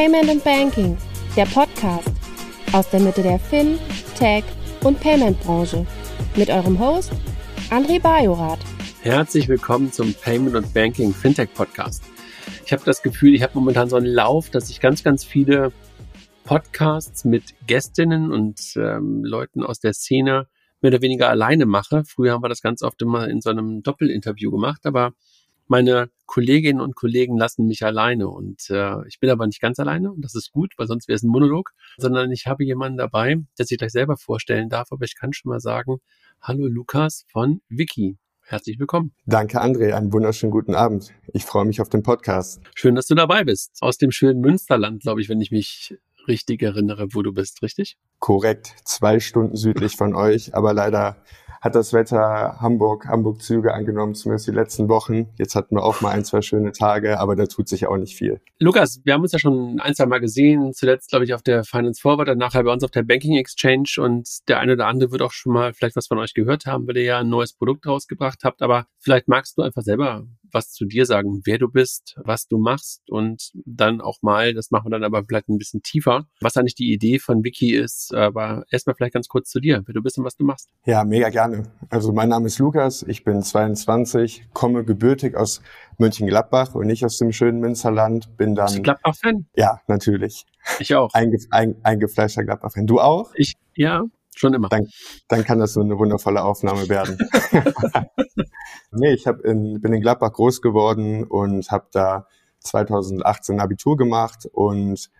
Payment and Banking, der Podcast aus der Mitte der Fin, Tech und Payment Branche mit eurem Host André Bajorath. Herzlich willkommen zum Payment und Banking Fintech Podcast. Ich habe das Gefühl, ich habe momentan so einen Lauf, dass ich ganz, ganz viele Podcasts mit Gästinnen und ähm, Leuten aus der Szene mehr oder weniger alleine mache. Früher haben wir das ganz oft immer in so einem Doppelinterview gemacht, aber meine Kolleginnen und Kollegen lassen mich alleine und äh, ich bin aber nicht ganz alleine und das ist gut, weil sonst wäre es ein Monolog, sondern ich habe jemanden dabei, der sich gleich selber vorstellen darf, aber ich kann schon mal sagen, hallo Lukas von Wiki. Herzlich willkommen. Danke, André. Einen wunderschönen guten Abend. Ich freue mich auf den Podcast. Schön, dass du dabei bist. Aus dem schönen Münsterland, glaube ich, wenn ich mich richtig erinnere, wo du bist, richtig? Korrekt. Zwei Stunden südlich von euch, aber leider hat das Wetter Hamburg, Hamburg-Züge angenommen, zumindest die letzten Wochen. Jetzt hatten wir auch mal ein, zwei schöne Tage, aber da tut sich auch nicht viel. Lukas, wir haben uns ja schon ein, zwei Mal gesehen, zuletzt, glaube ich, auf der Finance Forward, dann nachher bei uns auf der Banking Exchange und der eine oder andere wird auch schon mal vielleicht was von euch gehört haben, weil ihr ja ein neues Produkt rausgebracht habt, aber vielleicht magst du einfach selber was zu dir sagen, wer du bist, was du machst und dann auch mal, das machen wir dann aber vielleicht ein bisschen tiefer, was eigentlich die Idee von Wiki ist, aber erstmal vielleicht ganz kurz zu dir, wer du bist und was du machst. Ja, mega gerne. Also mein Name ist Lukas, ich bin 22, komme gebürtig aus Mönchengladbach und nicht aus dem schönen Münsterland, bin dann... Bist du Gladbach-Fan? Ja, natürlich. Ich auch. Einge, ein, eingefleischter Gladbach-Fan. Du auch? Ich, ja, Schon immer. Dann, dann kann das so eine wundervolle Aufnahme werden. nee, ich hab in, bin in Gladbach groß geworden und habe da 2018 Abitur gemacht und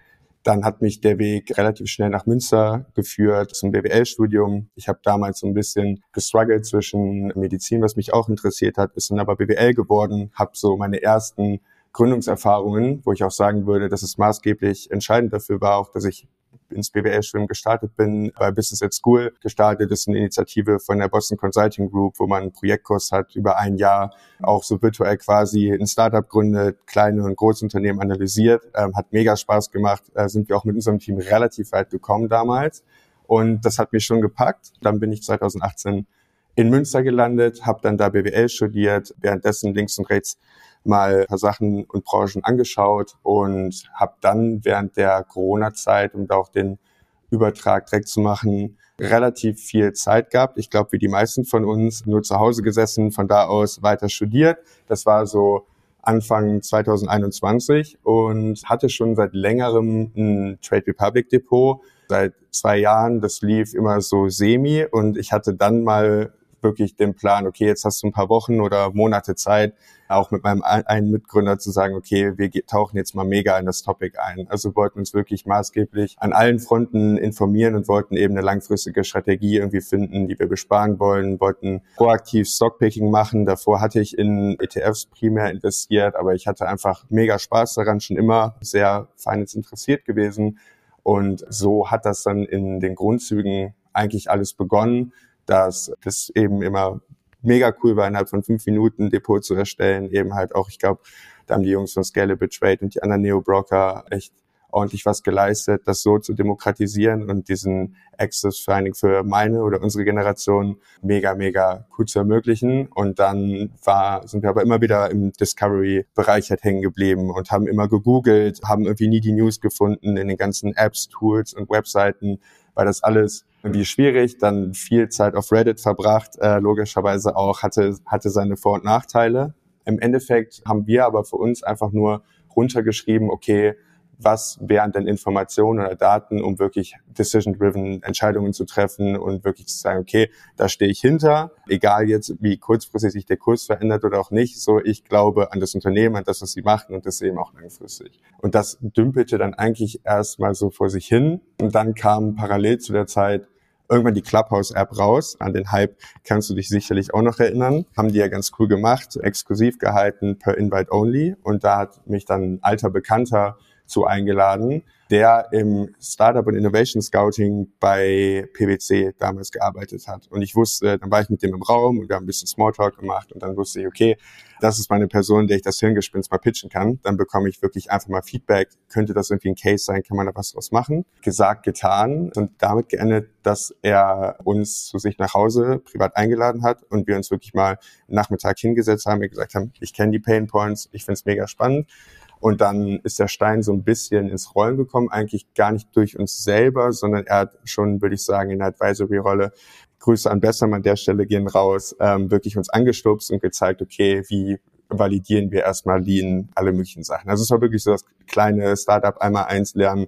dann hat mich der Weg relativ schnell nach Münster geführt zum BWL-Studium. Ich habe damals so ein bisschen gestruggelt zwischen Medizin, was mich auch interessiert hat, ist dann aber BWL geworden, habe so meine ersten Gründungserfahrungen, wo ich auch sagen würde, dass es maßgeblich entscheidend dafür war, auch dass ich ins BWL-Studium gestartet bin, bei Business at School gestartet. Das ist eine Initiative von der Boston Consulting Group, wo man einen Projektkurs hat über ein Jahr, auch so virtuell quasi ein Startup gründet, kleine und große Unternehmen analysiert. Ähm, hat mega Spaß gemacht. Äh, sind wir auch mit unserem Team relativ weit gekommen damals. Und das hat mich schon gepackt. Dann bin ich 2018 in Münster gelandet, habe dann da BWL studiert, währenddessen links und rechts mal ein paar Sachen und Branchen angeschaut und habe dann während der Corona-Zeit, um da auch den Übertrag direkt zu machen, relativ viel Zeit gehabt. Ich glaube, wie die meisten von uns, nur zu Hause gesessen, von da aus weiter studiert. Das war so Anfang 2021 und hatte schon seit längerem ein Trade Republic Depot. Seit zwei Jahren, das lief immer so semi und ich hatte dann mal wirklich den Plan, okay, jetzt hast du ein paar Wochen oder Monate Zeit, auch mit meinem einen Mitgründer zu sagen, okay, wir tauchen jetzt mal mega in das Topic ein. Also wollten uns wirklich maßgeblich an allen Fronten informieren und wollten eben eine langfristige Strategie irgendwie finden, die wir besparen wollen, wollten proaktiv Stockpicking machen. Davor hatte ich in ETFs primär investiert, aber ich hatte einfach mega Spaß daran, schon immer sehr Finance interessiert gewesen. Und so hat das dann in den Grundzügen eigentlich alles begonnen dass das eben immer mega cool war, innerhalb von fünf Minuten Depot zu erstellen. Eben halt auch, ich glaube, da haben die Jungs von Scalable Trade und die anderen Neo-Broker echt ordentlich was geleistet, das so zu demokratisieren und diesen Access vor allen Dingen für meine oder unsere Generation mega, mega cool zu ermöglichen. Und dann war, sind wir aber immer wieder im Discovery-Bereich halt hängen geblieben und haben immer gegoogelt, haben irgendwie nie die News gefunden in den ganzen Apps, Tools und Webseiten, weil das alles irgendwie schwierig, dann viel Zeit auf Reddit verbracht, äh, logischerweise auch, hatte, hatte seine Vor- und Nachteile. Im Endeffekt haben wir aber für uns einfach nur runtergeschrieben, okay, was wären denn Informationen oder Daten, um wirklich decision-driven Entscheidungen zu treffen und wirklich zu sagen, okay, da stehe ich hinter, egal jetzt, wie kurzfristig sich der Kurs verändert oder auch nicht, so ich glaube an das Unternehmen, an das, was sie machen und das eben auch langfristig. Und das dümpelte dann eigentlich erstmal so vor sich hin und dann kam parallel zu der Zeit irgendwann die Clubhouse-App raus. An den Hype kannst du dich sicherlich auch noch erinnern. Haben die ja ganz cool gemacht, exklusiv gehalten per Invite Only. Und da hat mich dann ein alter Bekannter zu eingeladen, der im Startup und Innovation Scouting bei PwC damals gearbeitet hat. Und ich wusste, dann war ich mit dem im Raum und wir haben ein bisschen Smalltalk gemacht und dann wusste ich, okay, das ist meine Person, der ich das Hirngespinst mal pitchen kann. Dann bekomme ich wirklich einfach mal Feedback. Könnte das irgendwie ein Case sein? Kann man da was draus machen? Gesagt, getan und damit geendet, dass er uns zu sich nach Hause privat eingeladen hat und wir uns wirklich mal Nachmittag hingesetzt haben und gesagt haben, ich kenne die Pain Points, ich finde es mega spannend Und dann ist der Stein so ein bisschen ins Rollen gekommen, eigentlich gar nicht durch uns selber, sondern er hat schon, würde ich sagen, in der Advisory-Rolle Grüße an Bessermann an der Stelle gehen raus, ähm, wirklich uns angestupst und gezeigt, okay, wie validieren wir erstmal Lean, alle möglichen Sachen. Also es war wirklich so das kleine Startup einmal eins lernen,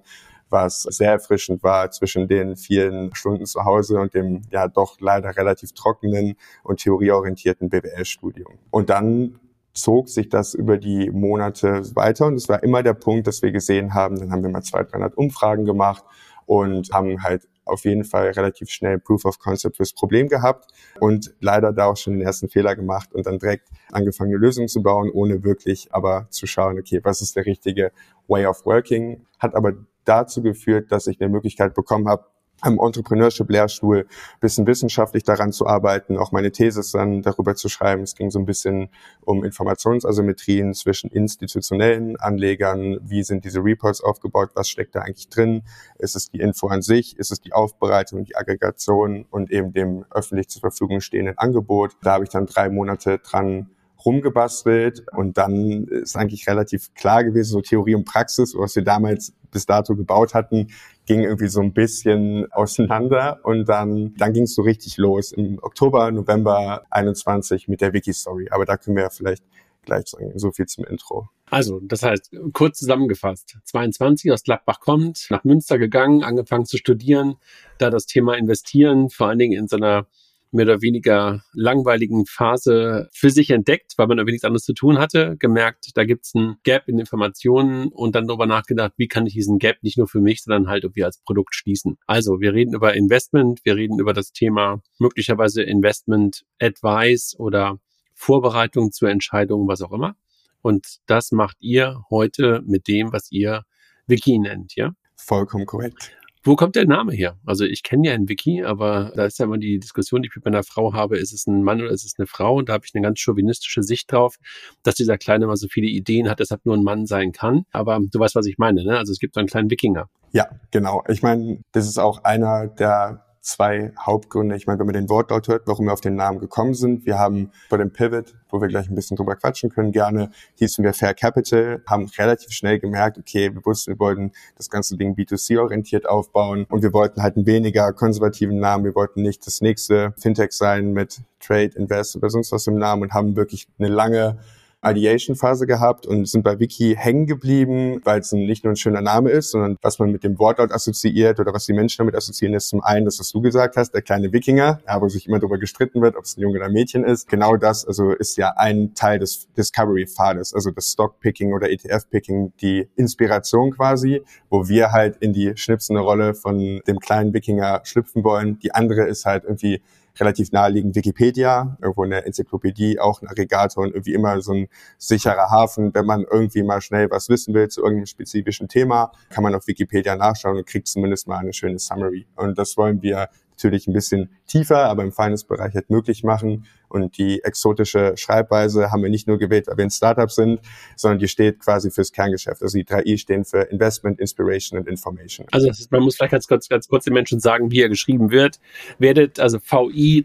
was sehr erfrischend war zwischen den vielen Stunden zu Hause und dem ja doch leider relativ trockenen und theorieorientierten BWL-Studium. Und dann zog sich das über die Monate weiter und es war immer der Punkt, dass wir gesehen haben, dann haben wir mal 200, 300 Umfragen gemacht und haben halt auf jeden Fall relativ schnell Proof of Concept fürs Problem gehabt und leider da auch schon den ersten Fehler gemacht und dann direkt angefangen, eine Lösung zu bauen, ohne wirklich aber zu schauen, okay, was ist der richtige Way of Working, hat aber dazu geführt, dass ich eine Möglichkeit bekommen habe, am Entrepreneurship-Lehrstuhl bisschen wissenschaftlich daran zu arbeiten, auch meine Thesis dann darüber zu schreiben. Es ging so ein bisschen um Informationsasymmetrien zwischen institutionellen Anlegern. Wie sind diese Reports aufgebaut? Was steckt da eigentlich drin? Ist es die Info an sich? Ist es die Aufbereitung, die Aggregation und eben dem öffentlich zur Verfügung stehenden Angebot? Da habe ich dann drei Monate dran rumgebastelt und dann ist eigentlich relativ klar gewesen, so Theorie und Praxis, was wir damals bis dato gebaut hatten, ging irgendwie so ein bisschen auseinander und dann, dann ging es so richtig los im Oktober, November 21 mit der Wiki-Story. Aber da können wir ja vielleicht gleich sagen. So viel zum Intro. Also, das heißt, kurz zusammengefasst, 22 aus Gladbach kommt, nach Münster gegangen, angefangen zu studieren, da das Thema Investieren, vor allen Dingen in so einer mehr oder weniger langweiligen Phase für sich entdeckt, weil man irgendwie nichts anderes zu tun hatte, gemerkt, da gibt's ein Gap in Informationen und dann darüber nachgedacht, wie kann ich diesen Gap nicht nur für mich, sondern halt irgendwie als Produkt schließen. Also wir reden über Investment, wir reden über das Thema möglicherweise Investment Advice oder Vorbereitung zur Entscheidung, was auch immer. Und das macht ihr heute mit dem, was ihr Wiki nennt, ja? Vollkommen korrekt. Wo kommt der Name her? Also ich kenne ja ein Wiki, aber da ist ja immer die Diskussion, die ich mit meiner Frau habe, ist es ein Mann oder ist es eine Frau? Und da habe ich eine ganz chauvinistische Sicht drauf, dass dieser Kleine immer so viele Ideen hat, deshalb nur ein Mann sein kann. Aber du weißt, was ich meine, ne? Also es gibt so einen kleinen Wikinger. Ja, genau. Ich meine, das ist auch einer der zwei Hauptgründe. Ich meine, wenn man den Wortlaut hört, warum wir auf den Namen gekommen sind. Wir haben bei dem Pivot, wo wir gleich ein bisschen drüber quatschen können, gerne hießen wir Fair Capital, haben relativ schnell gemerkt, okay, wir wussten, wir wollten das ganze Ding B2C-orientiert aufbauen und wir wollten halt einen weniger konservativen Namen. Wir wollten nicht das nächste Fintech sein mit Trade, Invest oder sonst was im Namen und haben wirklich eine lange Ideation-Phase gehabt und sind bei Wiki hängen geblieben, weil es nicht nur ein schöner Name ist, sondern was man mit dem Wortlaut assoziiert oder was die Menschen damit assoziieren, ist zum einen das, was du gesagt hast, der kleine Wikinger, ja, wo sich immer darüber gestritten wird, ob es ein Junge oder ein Mädchen ist. Genau das also ist ja ein Teil des Discovery-Pfades, also das Stock-Picking oder ETF-Picking, die Inspiration quasi, wo wir halt in die schnipsende Rolle von dem kleinen Wikinger schlüpfen wollen. Die andere ist halt irgendwie relativ naheliegend Wikipedia, irgendwo eine Enzyklopädie, auch ein Aggregator und irgendwie immer so ein sicherer Hafen. Wenn man irgendwie mal schnell was wissen will zu irgendeinem spezifischen Thema, kann man auf Wikipedia nachschauen und kriegt zumindest mal eine schöne Summary. Und das wollen wir natürlich ein bisschen tiefer, aber im Finance-Bereich halt möglich machen. Und die exotische Schreibweise haben wir nicht nur gewählt, weil wir ein Startup sind, sondern die steht quasi fürs Kerngeschäft. Also die drei I stehen für Investment, Inspiration und Information. Also ist, man muss vielleicht ganz kurz, ganz kurz den Menschen sagen, wie er geschrieben wird. Werdet also V-I-C-K-I-I,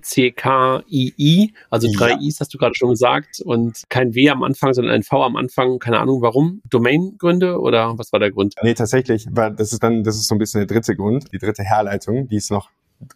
also drei ja. Is hast du gerade schon gesagt und kein W am Anfang, sondern ein V am Anfang. Keine Ahnung warum. Domain-Gründe oder was war der Grund? Nee, tatsächlich, weil das ist dann, das ist so ein bisschen der dritte Grund, die dritte Herleitung, die ist noch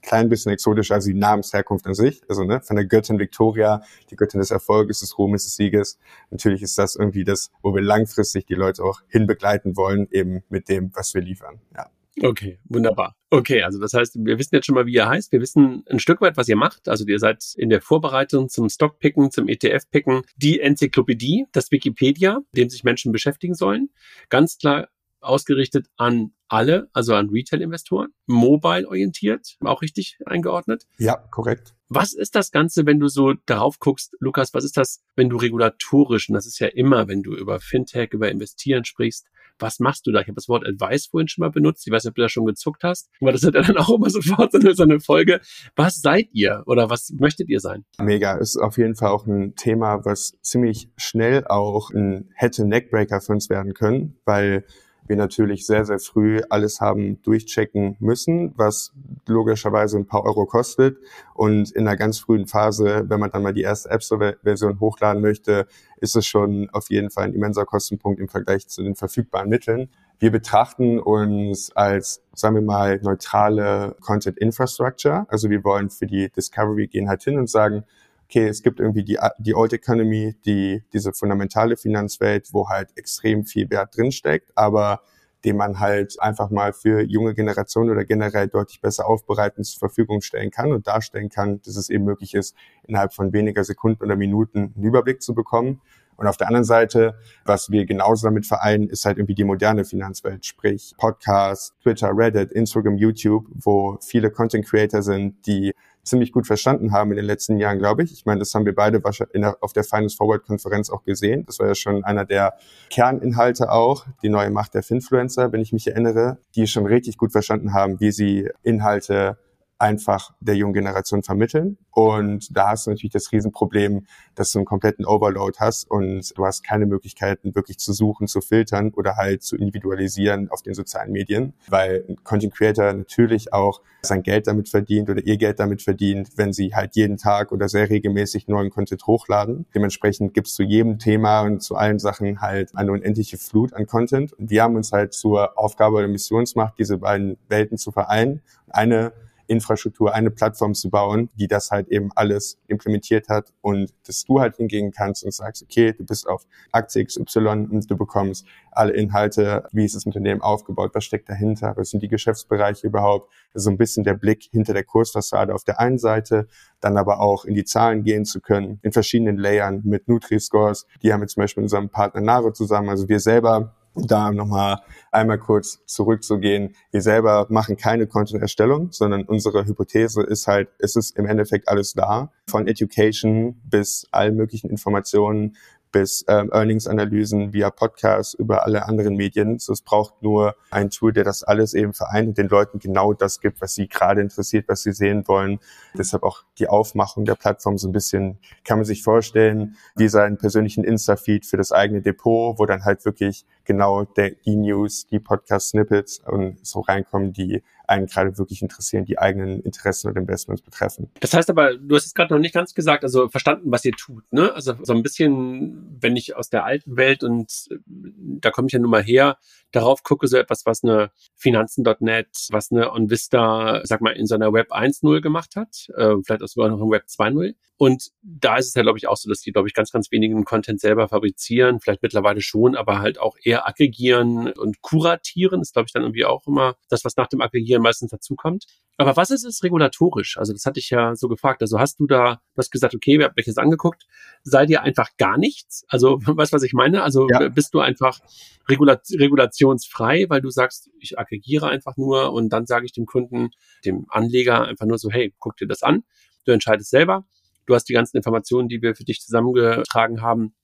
klein bisschen exotischer als die Namensherkunft an sich. Also ne, von der Göttin Victoria, die Göttin des Erfolges, des Ruhmes, des Sieges. Natürlich ist das irgendwie das, wo wir langfristig die Leute auch hinbegleiten wollen, eben mit dem, was wir liefern. Ja. Okay, wunderbar. Okay, also das heißt, wir wissen jetzt schon mal, wie ihr heißt. Wir wissen ein Stück weit, was ihr macht. Also ihr seid in der Vorbereitung zum Stockpicken, zum ETF-Picken, die Enzyklopädie, das Wikipedia, dem sich Menschen beschäftigen sollen. Ganz klar ausgerichtet an alle, also an Retail-Investoren, mobile orientiert, auch richtig eingeordnet? Ja, korrekt. Was ist das Ganze, wenn du so darauf guckst, Lukas, was ist das, wenn du regulatorisch, und das ist ja immer, wenn du über Fintech, über Investieren sprichst, was machst du da? Ich habe das Wort Advice vorhin schon mal benutzt. Ich weiß nicht, ob du da schon gezuckt hast, aber das hat dann auch immer sofort so eine, so eine Folge. Was seid ihr oder was möchtet ihr sein? Mega, ist auf jeden Fall auch ein Thema, was ziemlich schnell auch ein hätte Neckbreaker für uns werden können, weil wir natürlich sehr, sehr früh alles haben durchchecken müssen, was logischerweise ein paar Euro kostet. Und in einer ganz frühen Phase, wenn man dann mal die erste App Store-Version hochladen möchte, ist es schon auf jeden Fall ein immenser Kostenpunkt im Vergleich zu den verfügbaren Mitteln. Wir betrachten uns als, sagen wir mal, neutrale Content Infrastructure. Also wir wollen für die Discovery gehen halt hin und sagen, okay, es gibt irgendwie die, die Old Economy, die, diese fundamentale Finanzwelt, wo halt extrem viel Wert drinsteckt, aber den man halt einfach mal für junge Generationen oder generell deutlich besser aufbereiten zur Verfügung stellen kann und darstellen kann, dass es eben möglich ist, innerhalb von weniger Sekunden oder Minuten einen Überblick zu bekommen. Und auf der anderen Seite, was wir genauso damit vereinen, ist halt irgendwie die moderne Finanzwelt, sprich Podcasts, Twitter, Reddit, Instagram, YouTube, wo viele Content Creator sind, die ziemlich gut verstanden haben in den letzten Jahren, glaube ich. Ich meine, das haben wir beide auf der Finance Forward Konferenz auch gesehen. Das war ja schon einer der Kerninhalte auch, die neue Macht der Finfluencer, wenn ich mich erinnere, die schon richtig gut verstanden haben, wie sie Inhalte einfach der jungen Generation vermitteln. Und da hast du natürlich das Riesenproblem, dass du einen kompletten Overload hast und du hast keine Möglichkeiten, wirklich zu suchen, zu filtern oder halt zu individualisieren auf den sozialen Medien, weil ein Content Creator natürlich auch sein Geld damit verdient oder ihr Geld damit verdient, wenn sie halt jeden Tag oder sehr regelmäßig neuen Content hochladen. Dementsprechend gibt es zu jedem Thema und zu allen Sachen halt eine unendliche Flut an Content. Und wir haben uns halt zur Aufgabe oder Missionsmacht, diese beiden Welten zu vereinen. Eine Infrastruktur, eine Plattform zu bauen, die das halt eben alles implementiert hat und dass du halt hingehen kannst und sagst, okay, du bist auf Aktie XY und du bekommst alle Inhalte, wie ist das Unternehmen aufgebaut, was steckt dahinter, was sind die Geschäftsbereiche überhaupt, so ein bisschen der Blick hinter der Kursfassade auf der einen Seite, dann aber auch in die Zahlen gehen zu können, in verschiedenen Layern mit Nutri-Scores, die haben wir zum Beispiel mit unserem Partner Naro zusammen, also wir selber da nochmal einmal kurz zurückzugehen. Wir selber machen keine Content-Erstellung, sondern unsere Hypothese ist halt, es ist im Endeffekt alles da, von Education bis allen möglichen Informationen bis ähm, Earnings-Analysen via Podcasts über alle anderen Medien. So, es braucht nur ein Tool, der das alles eben vereint und den Leuten genau das gibt, was sie gerade interessiert, was sie sehen wollen. Deshalb auch die Aufmachung der Plattform so ein bisschen, kann man sich vorstellen, wie seinen persönlichen Insta-Feed für das eigene Depot, wo dann halt wirklich genau der, die News, die Podcast-Snippets und so reinkommen, die einen gerade wirklich interessieren, die eigenen Interessen und Investments betreffen. Das heißt aber, du hast es gerade noch nicht ganz gesagt, also verstanden, was ihr tut, ne? Also so ein bisschen, wenn ich aus der alten Welt und äh, da komme ich ja nun mal her, darauf gucke, so etwas, was eine Finanzen.net, was eine OnVista, sag mal, in seiner Web 1.0 gemacht hat, äh, vielleicht auch sogar noch in Web 2.0. Und da ist es ja, glaube ich, auch so, dass die, glaube ich, ganz, ganz wenigen Content selber fabrizieren, vielleicht mittlerweile schon, aber halt auch eher aggregieren und kuratieren, ist, glaube ich, dann irgendwie auch immer das, was nach dem Aggregieren meistens dazukommt. Aber was ist es regulatorisch? Also das hatte ich ja so gefragt. Also hast du da, du hast gesagt, okay, wir haben euch das angeguckt, seid ihr einfach gar nichts? Also weißt was ich meine? Also ja. bist du einfach regula regulationsfrei, weil du sagst, ich aggregiere einfach nur und dann sage ich dem Kunden, dem Anleger einfach nur so, hey, guck dir das an, du entscheidest selber, du hast die ganzen Informationen, die wir für dich zusammengetragen haben,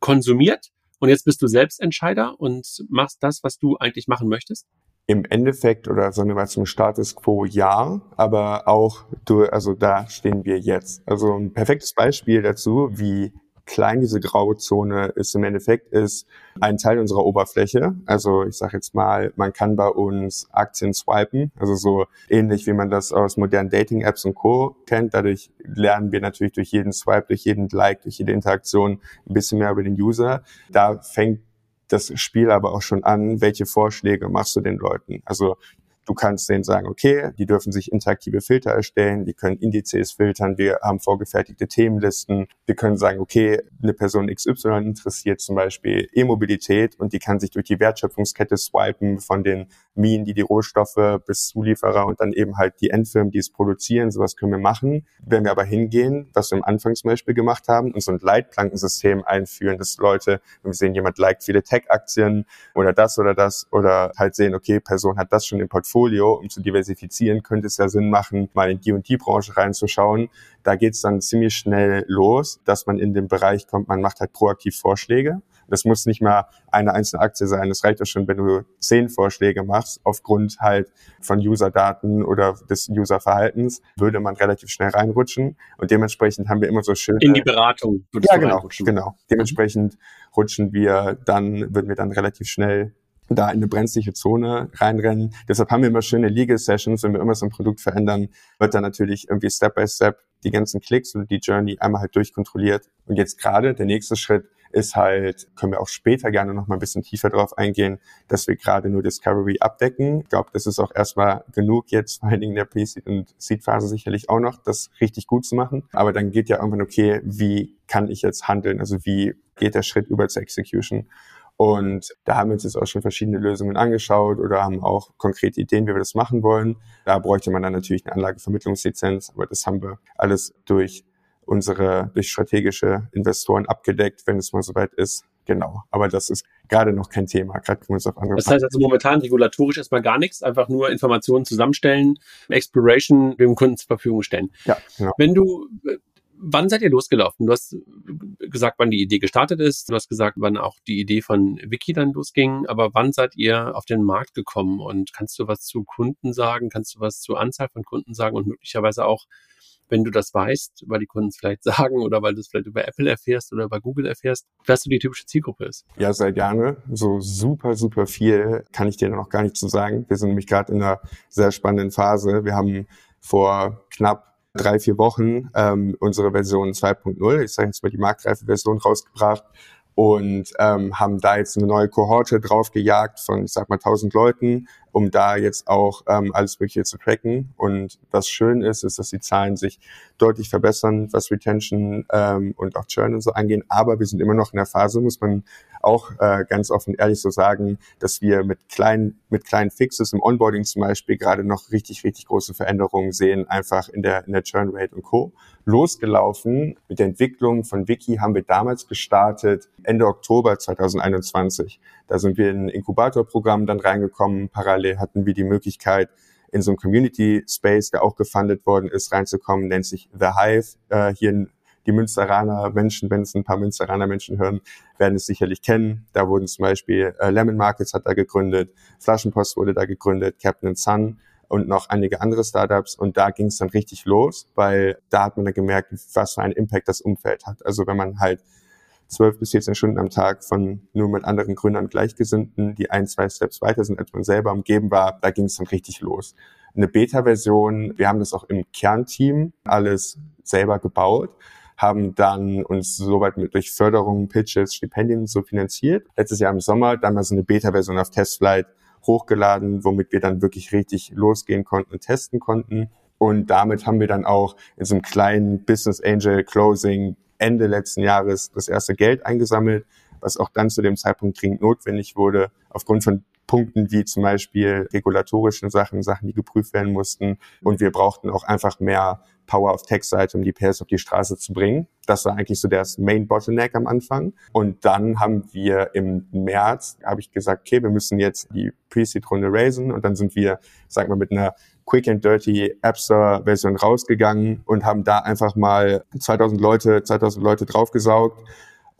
konsumiert und jetzt bist du Selbstentscheider und machst das, was du eigentlich machen möchtest? Im Endeffekt oder sagen wir mal zum Status quo ja, aber auch du, also da stehen wir jetzt. Also ein perfektes Beispiel dazu, wie klein diese graue Zone ist im Endeffekt, ist ein Teil unserer Oberfläche. Also ich sage jetzt mal, man kann bei uns Aktien swipen, also so ähnlich wie man das aus modernen Dating-Apps und Co. kennt. Dadurch lernen wir natürlich durch jeden Swipe, durch jeden Like, durch jede Interaktion ein bisschen mehr über den User. Da fängt das Spiel aber auch schon an, welche Vorschläge machst du den Leuten? Also Du kannst denen sagen, okay, die dürfen sich interaktive Filter erstellen, die können Indizes filtern, wir haben vorgefertigte Themenlisten. Wir können sagen, okay, eine Person XY interessiert zum Beispiel E-Mobilität und die kann sich durch die Wertschöpfungskette swipen von den Minen, die die Rohstoffe bis Zulieferer und dann eben halt die Endfirmen, die es produzieren. Sowas können wir machen. Wenn wir aber hingehen, was wir am Anfang zum Beispiel gemacht haben, und so ein Leitplankensystem einführen, dass Leute, wenn wir sehen, jemand liked viele Tech-Aktien oder das oder das oder halt sehen, okay, Person hat das schon im Portfolio Portfolio, um zu diversifizieren, könnte es ja Sinn machen, mal in die und die Branche reinzuschauen. Da geht es dann ziemlich schnell los, dass man in den Bereich kommt, man macht halt proaktiv Vorschläge. Das muss nicht mal eine einzelne Aktie sein. Das reicht auch schon, wenn du zehn Vorschläge machst, aufgrund halt von User-Daten oder des User-Verhaltens, würde man relativ schnell reinrutschen. Und dementsprechend haben wir immer so schön. In die Beratung. Ja, genau, genau. Dementsprechend rutschen wir dann, würden wir dann relativ schnell da in eine brenzliche Zone reinrennen. Deshalb haben wir immer schöne Legal Sessions, wenn wir immer so ein Produkt verändern, wird dann natürlich irgendwie Step by Step die ganzen Klicks und die Journey einmal halt durchkontrolliert. Und jetzt gerade der nächste Schritt ist halt, können wir auch später gerne noch mal ein bisschen tiefer drauf eingehen, dass wir gerade nur Discovery abdecken. Ich glaube, das ist auch erstmal genug jetzt, vor allen Dingen in der Pre-Seed- und Seed-Phase sicherlich auch noch, das richtig gut zu machen. Aber dann geht ja irgendwann, okay, wie kann ich jetzt handeln? Also wie geht der Schritt über zur Execution? Und da haben wir uns jetzt auch schon verschiedene Lösungen angeschaut oder haben auch konkrete Ideen, wie wir das machen wollen. Da bräuchte man dann natürlich eine Anlagevermittlungslizenz, aber das haben wir alles durch unsere durch strategische Investoren abgedeckt, wenn es mal soweit ist. Genau. Aber das ist gerade noch kein Thema. Gerade können wir uns auf andere. Das heißt also momentan regulatorisch erstmal gar nichts, einfach nur Informationen zusammenstellen, Exploration dem Kunden zur Verfügung stellen. Ja, genau. Wenn du Wann seid ihr losgelaufen? Du hast gesagt, wann die Idee gestartet ist. Du hast gesagt, wann auch die Idee von Wiki dann losging. Aber wann seid ihr auf den Markt gekommen? Und kannst du was zu Kunden sagen? Kannst du was zur Anzahl von Kunden sagen? Und möglicherweise auch, wenn du das weißt, weil die Kunden es vielleicht sagen oder weil du es vielleicht über Apple erfährst oder über Google erfährst, was so die typische Zielgruppe ist. Ja, sehr gerne. So super, super viel kann ich dir noch gar nicht zu sagen. Wir sind nämlich gerade in einer sehr spannenden Phase. Wir haben vor knapp drei, vier Wochen ähm, unsere Version 2.0, ich sage jetzt mal die marktreife Version rausgebracht und ähm, haben da jetzt eine neue Kohorte draufgejagt von, ich sag mal, 1000 Leuten, um da jetzt auch ähm, alles Mögliche zu tracken. Und was schön ist, ist, dass die Zahlen sich deutlich verbessern, was Retention ähm, und auch Churn und so angehen. Aber wir sind immer noch in der Phase, muss man auch äh, ganz offen ehrlich so sagen, dass wir mit kleinen, mit kleinen Fixes im Onboarding zum Beispiel gerade noch richtig, richtig große Veränderungen sehen, einfach in der, in der Churn Rate und Co. Losgelaufen mit der Entwicklung von Wiki haben wir damals gestartet, Ende Oktober 2021. Da sind wir in ein Inkubatorprogramm dann reingekommen. Parallel hatten wir die Möglichkeit, in so einem Community Space, der auch gefundet worden ist, reinzukommen, nennt sich The Hive. Äh, hier die Münsteraner Menschen, wenn es ein paar Münsteraner Menschen hören, werden es sicherlich kennen. Da wurden zum Beispiel äh, Lemon Markets hat da gegründet, Flaschenpost wurde da gegründet, Captain Sun und noch einige andere Startups. Und da ging es dann richtig los, weil da hat man dann gemerkt, was für einen Impact das Umfeld hat. Also wenn man halt zwölf bis 14 Stunden am Tag von nur mit anderen Gründern Gleichgesinnten, die ein, zwei Steps weiter sind, als man selber umgeben war, da ging es dann richtig los. Eine Beta-Version, wir haben das auch im Kernteam alles selber gebaut haben dann uns soweit mit durch Förderungen, Pitches, Stipendien so finanziert. Letztes Jahr im Sommer dann mal so eine Beta-Version auf Testflight hochgeladen, womit wir dann wirklich richtig losgehen konnten und testen konnten. Und damit haben wir dann auch in so einem kleinen Business Angel Closing Ende letzten Jahres das erste Geld eingesammelt, was auch dann zu dem Zeitpunkt dringend notwendig wurde, aufgrund von Punkten wie zum Beispiel regulatorischen Sachen, Sachen, die geprüft werden mussten. Und wir brauchten auch einfach mehr Power auf Tech-Seite, um die PS auf die Straße zu bringen. Das war eigentlich so der Main Bottleneck am Anfang. Und dann haben wir im März, habe ich gesagt, okay, wir müssen jetzt die Pre-Seed-Runde raisen. Und dann sind wir, sag mal, mit einer Quick and Dirty App Store Version rausgegangen und haben da einfach mal 2000 Leute, 2000 Leute draufgesaugt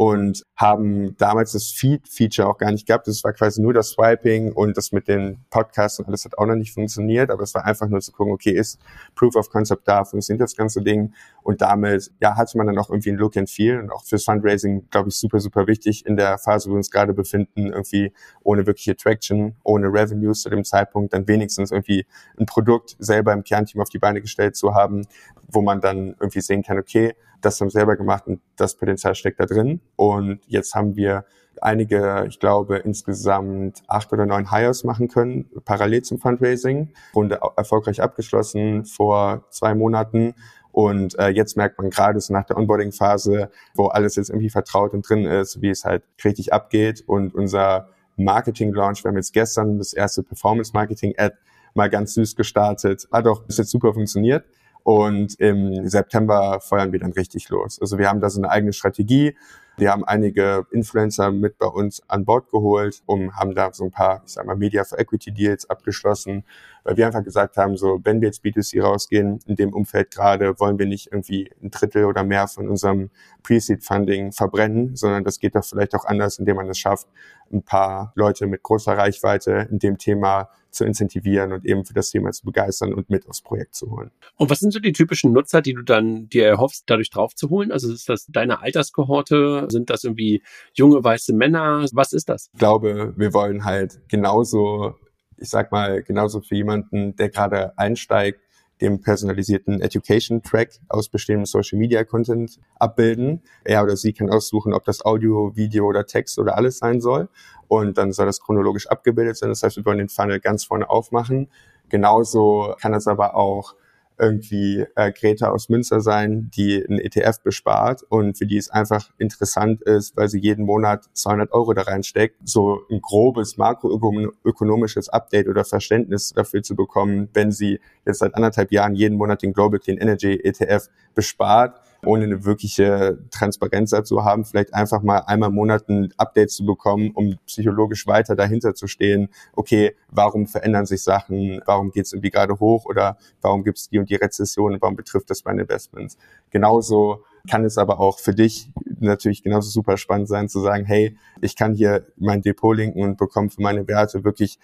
und haben damals das Feed-Feature auch gar nicht gehabt. Das war quasi nur das Swiping und das mit den Podcasts und alles hat auch noch nicht funktioniert, aber es war einfach nur zu gucken, okay, ist Proof of Concept da, funktioniert das ganze Ding? Und damit, ja, hatte man dann auch irgendwie ein Look and Feel. Und auch fürs Fundraising, glaube ich, super, super wichtig in der Phase, wo wir uns gerade befinden, irgendwie ohne wirkliche Traction, ohne Revenues zu dem Zeitpunkt, dann wenigstens irgendwie ein Produkt selber im Kernteam auf die Beine gestellt zu haben, wo man dann irgendwie sehen kann, okay, das haben wir selber gemacht und das Potenzial steckt da drin. Und jetzt haben wir einige, ich glaube, insgesamt acht oder neun Hires machen können, parallel zum Fundraising. Runde erfolgreich abgeschlossen vor zwei Monaten. Und äh, jetzt merkt man gerade so nach der Onboarding-Phase, wo alles jetzt irgendwie vertraut und drin ist, wie es halt richtig abgeht. Und unser Marketing-Launch, wir haben jetzt gestern das erste Performance-Marketing-Ad mal ganz süß gestartet. Hat auch bis jetzt super funktioniert. Und im September feuern wir dann richtig los. Also wir haben da so eine eigene Strategie. Wir haben einige Influencer mit bei uns an Bord geholt und haben da so ein paar, ich sag mal, Media for Equity Deals abgeschlossen, weil wir einfach gesagt haben, so, wenn wir jetzt B2C rausgehen, in dem Umfeld gerade, wollen wir nicht irgendwie ein Drittel oder mehr von unserem Pre-Seed Funding verbrennen, sondern das geht doch vielleicht auch anders, indem man es schafft, ein paar Leute mit großer Reichweite in dem Thema zu incentivieren und eben für das Thema zu begeistern und mit aufs Projekt zu holen. Und was sind so die typischen Nutzer, die du dann dir erhoffst, dadurch drauf zu holen? Also ist das deine Alterskohorte? Sind das irgendwie junge weiße Männer? Was ist das? Ich glaube, wir wollen halt genauso, ich sag mal, genauso für jemanden, der gerade einsteigt, dem personalisierten Education Track aus bestehendem Social Media Content abbilden. Er oder sie kann aussuchen, ob das Audio, Video oder Text oder alles sein soll. Und dann soll das chronologisch abgebildet sein. Das heißt, wir wollen den Funnel ganz vorne aufmachen. Genauso kann es aber auch irgendwie äh, Greta aus Münster sein, die ein ETF bespart und für die es einfach interessant ist, weil sie jeden Monat 200 Euro da reinsteckt, so ein grobes makroökonomisches Update oder Verständnis dafür zu bekommen, wenn sie jetzt seit anderthalb Jahren jeden Monat den Global Clean Energy ETF bespart ohne eine wirkliche Transparenz dazu haben, vielleicht einfach mal einmal im Monat ein Update zu bekommen, um psychologisch weiter dahinter zu stehen, okay, warum verändern sich Sachen, warum geht es irgendwie gerade hoch? Oder warum gibt es die und die Rezession, warum betrifft das meine Investments. Genauso kann es aber auch für dich natürlich genauso super spannend sein zu sagen, hey, ich kann hier mein Depot linken und bekomme für meine Werte wirklich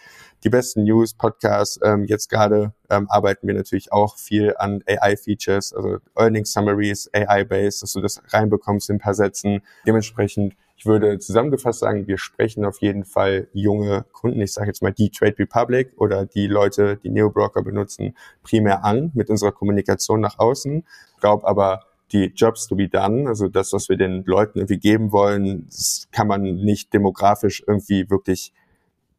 die besten News, Podcasts. Ähm, jetzt gerade ähm, arbeiten wir natürlich auch viel an AI-Features, also Earnings Summaries, AI-based, dass du das reinbekommst in ein paar Sätzen. Dementsprechend ich würde zusammengefasst sagen, wir sprechen auf jeden Fall junge Kunden, ich sage jetzt mal die Trade Republic oder die Leute, die Neo-Broker benutzen, primär an mit unserer Kommunikation nach außen. Ich glaube aber, die Jobs to be done, also das, was wir den Leuten irgendwie geben wollen, das kann man nicht demografisch irgendwie wirklich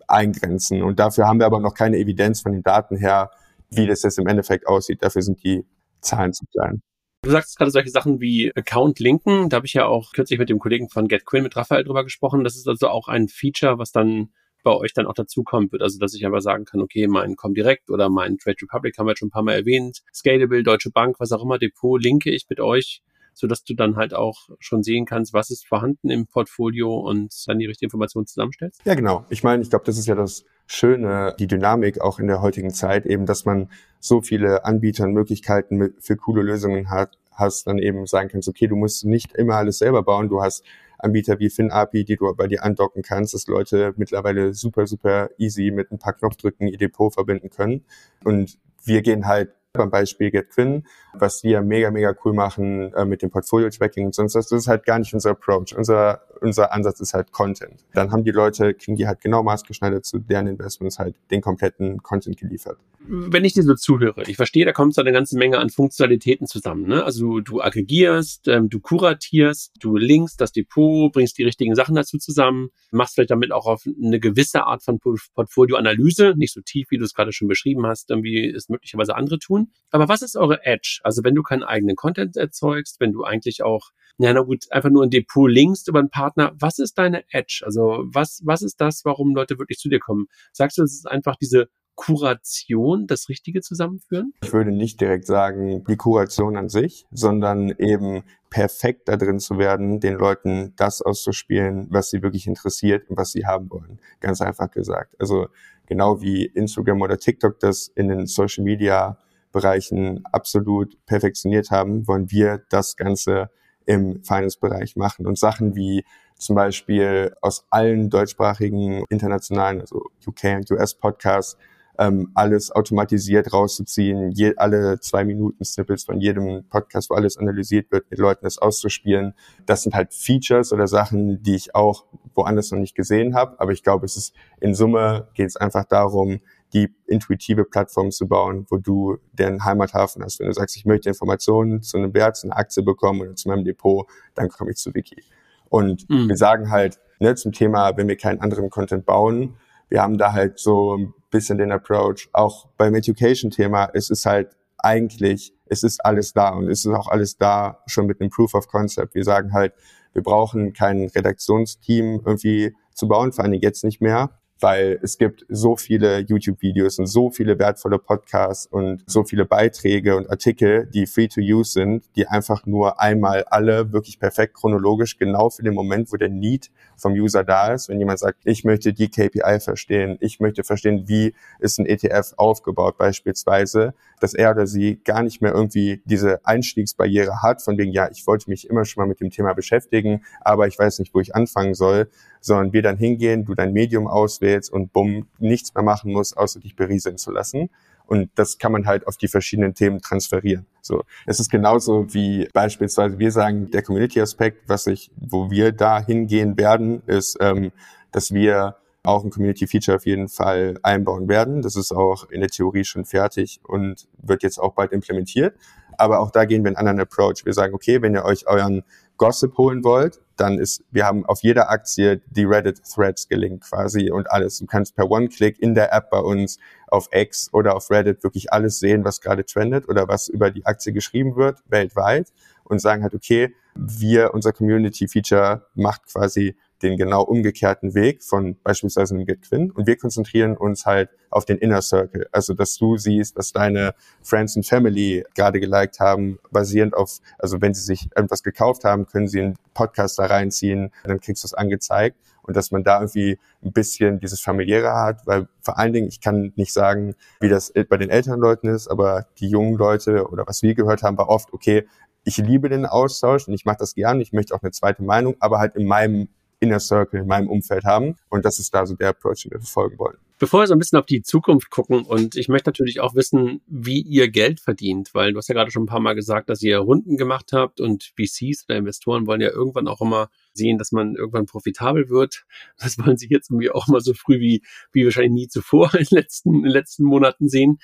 eingrenzen. Und dafür haben wir aber noch keine Evidenz von den Daten her, wie das jetzt im Endeffekt aussieht. Dafür sind die Zahlen zu klein. Du sagst gerade solche Sachen wie Account linken. Da habe ich ja auch kürzlich mit dem Kollegen von GetQuinn, mit Raphael drüber gesprochen. Das ist also auch ein Feature, was dann bei euch dann auch dazukommen wird. Also, dass ich einfach sagen kann, okay, mein Comdirect oder mein Trade Republic haben wir schon ein paar Mal erwähnt, Scalable, Deutsche Bank, was auch immer, Depot linke ich mit euch, so dass du dann halt auch schon sehen kannst, was ist vorhanden im Portfolio und dann die richtige Information zusammenstellst? Ja, genau. Ich meine, ich glaube, das ist ja das Schöne, die Dynamik auch in der heutigen Zeit, eben, dass man so viele Anbieter und Möglichkeiten für coole Lösungen hat, hast, dann eben sagen kannst, okay, du musst nicht immer alles selber bauen, du hast Anbieter wie FinAPI, die du bei dir andocken kannst, dass Leute mittlerweile super, super easy mit ein paar Knopfdrücken ihr Depot verbinden können. Und wir gehen halt beim Beispiel GetQuinn, was wir mega, mega cool machen äh, mit dem Portfolio-Tracking und sonst was. Das ist halt gar nicht unser Approach. Unser, unser Ansatz ist halt Content. Dann haben die Leute, kriegen die halt genau maßgeschneidert zu deren Investments halt den kompletten Content geliefert. Wenn ich dir so zuhöre, ich verstehe, da kommt so eine ganze Menge an Funktionalitäten zusammen. Ne? Also du aggregierst, ähm, du kuratierst, du linkst das Depot, bringst die richtigen Sachen dazu zusammen, machst vielleicht damit auch auf eine gewisse Art von Portfolioanalyse, nicht so tief, wie du es gerade schon beschrieben hast, wie es möglicherweise andere tun. Aber was ist eure Edge? Also wenn du keinen eigenen Content erzeugst, wenn du eigentlich auch, ja na gut, einfach nur ein Depot linkst über einen Partner, was ist deine Edge? Also was, was ist das, warum Leute wirklich zu dir kommen? Sagst du, es ist einfach diese Kuration, das Richtige zusammenführen? Ich würde nicht direkt sagen, die Kuration an sich, sondern eben perfekt da drin zu werden, den Leuten das auszuspielen, was sie wirklich interessiert und was sie haben wollen. Ganz einfach gesagt. Also genau wie Instagram oder TikTok das in den Social Media Bereichen absolut perfektioniert haben, wollen wir das Ganze im Finance-Bereich machen. Und Sachen wie zum Beispiel aus allen deutschsprachigen internationalen, also UK und US Podcasts, ähm, alles automatisiert rauszuziehen, je, alle zwei Minuten Snippets von jedem Podcast, wo alles analysiert wird, mit Leuten das auszuspielen. Das sind halt Features oder Sachen, die ich auch woanders noch nicht gesehen habe. Aber ich glaube, es ist in Summe geht es einfach darum, die intuitive Plattform zu bauen, wo du den Heimathafen hast. Wenn du sagst, ich möchte Informationen zu einem Wert, zu einer Aktie bekommen oder zu meinem Depot, dann komme ich zu Wiki. Und mhm. wir sagen halt ne, zum Thema, wenn wir keinen anderen Content bauen, wir haben da halt so ein bisschen den Approach. Auch beim Education-Thema, es ist halt eigentlich, es ist alles da und es ist auch alles da schon mit einem Proof of Concept. Wir sagen halt, wir brauchen kein Redaktionsteam irgendwie zu bauen, vor allem jetzt nicht mehr, weil es gibt so viele YouTube-Videos und so viele wertvolle Podcasts und so viele Beiträge und Artikel, die free to use sind, die einfach nur einmal alle wirklich perfekt chronologisch genau für den Moment, wo der Need vom User da ist. Wenn jemand sagt, ich möchte die KPI verstehen, ich möchte verstehen, wie ist ein ETF aufgebaut beispielsweise, dass er oder sie gar nicht mehr irgendwie diese Einstiegsbarriere hat, von wegen, ja, ich wollte mich immer schon mal mit dem Thema beschäftigen, aber ich weiß nicht, wo ich anfangen soll, sondern wir dann hingehen, du dein Medium auswählst und bumm, nichts mehr machen musst, außer dich berieseln zu lassen. Und das kann man halt auf die verschiedenen Themen transferieren. So, es ist genauso wie beispielsweise wir sagen, der Community-Aspekt, was ich, wo wir da hingehen werden, ist, ähm, dass wir auch ein Community-Feature auf jeden Fall einbauen werden. Das ist auch in der Theorie schon fertig und wird jetzt auch bald implementiert. Aber auch da gehen wir einen anderen Approach. Wir sagen, okay, wenn ihr euch euren Gossip holen wollt, dann ist, wir haben auf jeder Aktie die Reddit-Threads gelinkt quasi und alles. Du kannst per One-Click in der App bei uns auf X oder auf Reddit wirklich alles sehen, was gerade trendet oder was über die Aktie geschrieben wird, weltweit und sagen halt, okay, wir, unser Community-Feature macht quasi den genau umgekehrten Weg von beispielsweise einem GitQuinn und wir konzentrieren uns halt auf den Inner Circle, also dass du siehst, was deine Friends and Family gerade geliked haben, basierend auf, also wenn sie sich irgendwas gekauft haben, können sie einen Podcast da reinziehen, dann kriegst du es angezeigt. Und dass man da irgendwie ein bisschen dieses familiäre hat, weil vor allen Dingen, ich kann nicht sagen, wie das bei den älteren Leuten ist, aber die jungen Leute oder was wir gehört haben, war oft, okay, ich liebe den Austausch und ich mache das gern, ich möchte auch eine zweite Meinung, aber halt in meinem Inner Circle in meinem Umfeld haben. Und das ist da so der Approach, den wir verfolgen wollen. Bevor wir so ein bisschen auf die Zukunft gucken und ich möchte natürlich auch wissen, wie ihr Geld verdient, weil du hast ja gerade schon ein paar Mal gesagt, dass ihr Runden gemacht habt und VCs oder Investoren wollen ja irgendwann auch immer sehen, dass man irgendwann profitabel wird. Das wollen sie jetzt irgendwie auch mal so früh wie, wie wahrscheinlich nie zuvor in den letzten, in den letzten Monaten sehen.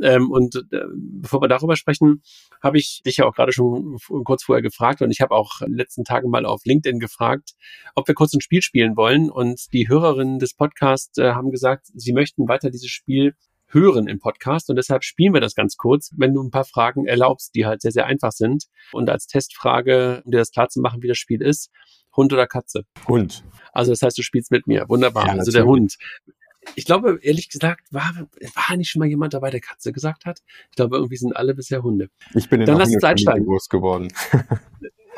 Ähm, und äh, bevor wir darüber sprechen, habe ich dich ja auch gerade schon kurz vorher gefragt und ich habe auch in den letzten Tagen mal auf LinkedIn gefragt, ob wir kurz ein Spiel spielen wollen. Und die Hörerinnen des Podcasts äh, haben gesagt, sie möchten weiter dieses Spiel hören im Podcast und deshalb spielen wir das ganz kurz, wenn du ein paar Fragen erlaubst, die halt sehr, sehr einfach sind. Und als Testfrage, um dir das klar zu machen, wie das Spiel ist, Hund oder Katze? Hund. Also das heißt, du spielst mit mir. Wunderbar. Ja, also der. Hund. Ich glaube, ehrlich gesagt, war, war nicht schon mal jemand dabei, der Katze gesagt hat? Ich glaube, irgendwie sind alle bisher Hunde. Ich bin in Dann uns Hundefamilie groß geworden.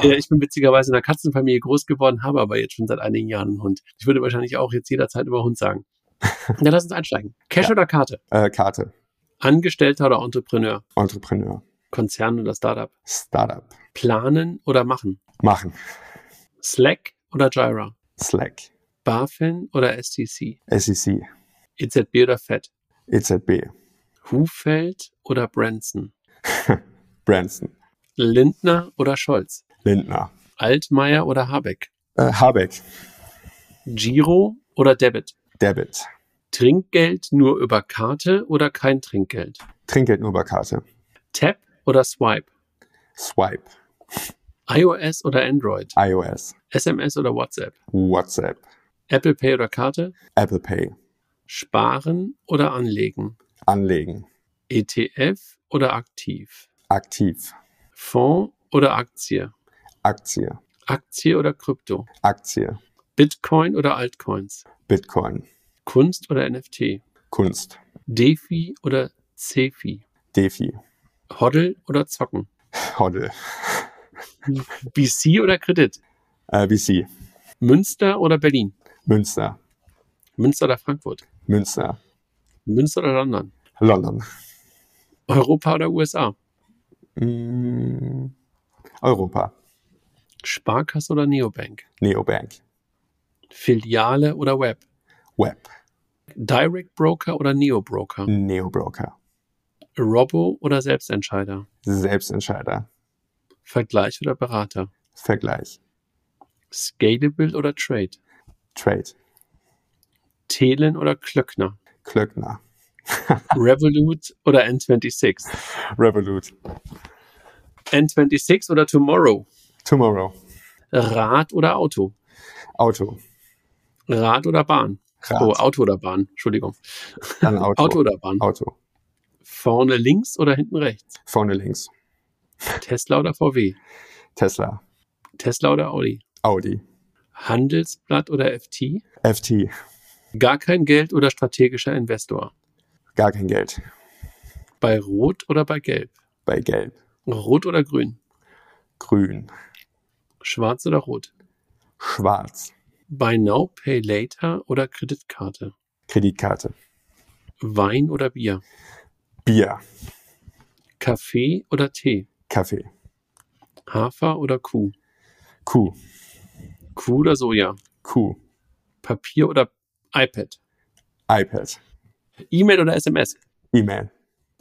Ja, ich bin witzigerweise in einer Katzenfamilie groß geworden, habe aber jetzt schon seit einigen Jahren einen Hund. Ich würde wahrscheinlich auch jetzt jederzeit über Hund sagen. Dann lass uns einsteigen. Cash Ja. oder Karte? Äh, Karte. Angestellter oder Entrepreneur? Entrepreneur. Konzern oder Startup? Startup. Planen oder machen? Machen. Slack oder Jira? Slack. BaFin oder STC? SEC. EZB oder FED? EZB. Hufeld oder Branson? Branson. Lindner oder Scholz? Lindner. Altmaier oder Habeck? Äh, Habeck. Giro oder Debit? Debit. Trinkgeld nur über Karte oder kein Trinkgeld? Trinkgeld nur über Karte. Tap oder Swipe? Swipe. iOS oder Android? iOS. SMS oder WhatsApp? WhatsApp. Apple Pay oder Karte? Apple Pay. Sparen oder anlegen? Anlegen. ETF oder aktiv? Aktiv. Fonds oder Aktie? Aktie. Aktie oder Krypto? Aktie. Bitcoin oder Altcoins? Bitcoin. Kunst oder NFT? Kunst. DeFi oder CeFi? Defi. Hoddle oder Zocken? Hoddle. BC oder Kredit? Äh, VC. Münster oder Berlin? Münster. Münster oder Frankfurt? Münster. Münster oder London? London. Europa oder USA? Mm, Europa. Sparkasse oder Neobank? Neobank. Filiale oder Web? Web. Direct Broker oder Neo Broker? Neobroker. Robo oder Selbstentscheider? Selbstentscheider. Vergleich oder Berater? Vergleich. Scalable oder Trade? Trade. Thelen oder Klöckner? Klöckner. Revolut oder N26? Revolut. N26 oder Tomorrow? Tomorrow. Rad oder Auto? Auto. Rad oder Bahn? Rad. Oh, Auto oder Bahn, Entschuldigung. Dann Auto. Auto oder Bahn? Auto. Vorne links oder hinten rechts? Vorne links. Tesla oder VW? Tesla. Tesla oder Audi? Audi. Handelsblatt oder FT? FT. Gar kein Geld oder strategischer Investor? Gar kein Geld. Bei Rot oder bei Gelb? Bei Gelb. Rot oder Grün? Grün. Schwarz oder Rot? Schwarz. Buy Now, Pay Later oder Kreditkarte? Kreditkarte. Wein oder Bier? Bier. Kaffee oder Tee? Kaffee. Hafer oder Kuh? Kuh. Kuh oder Soja? Kuh. Papier oder iPad? iPad. E-Mail oder SMS? E-Mail.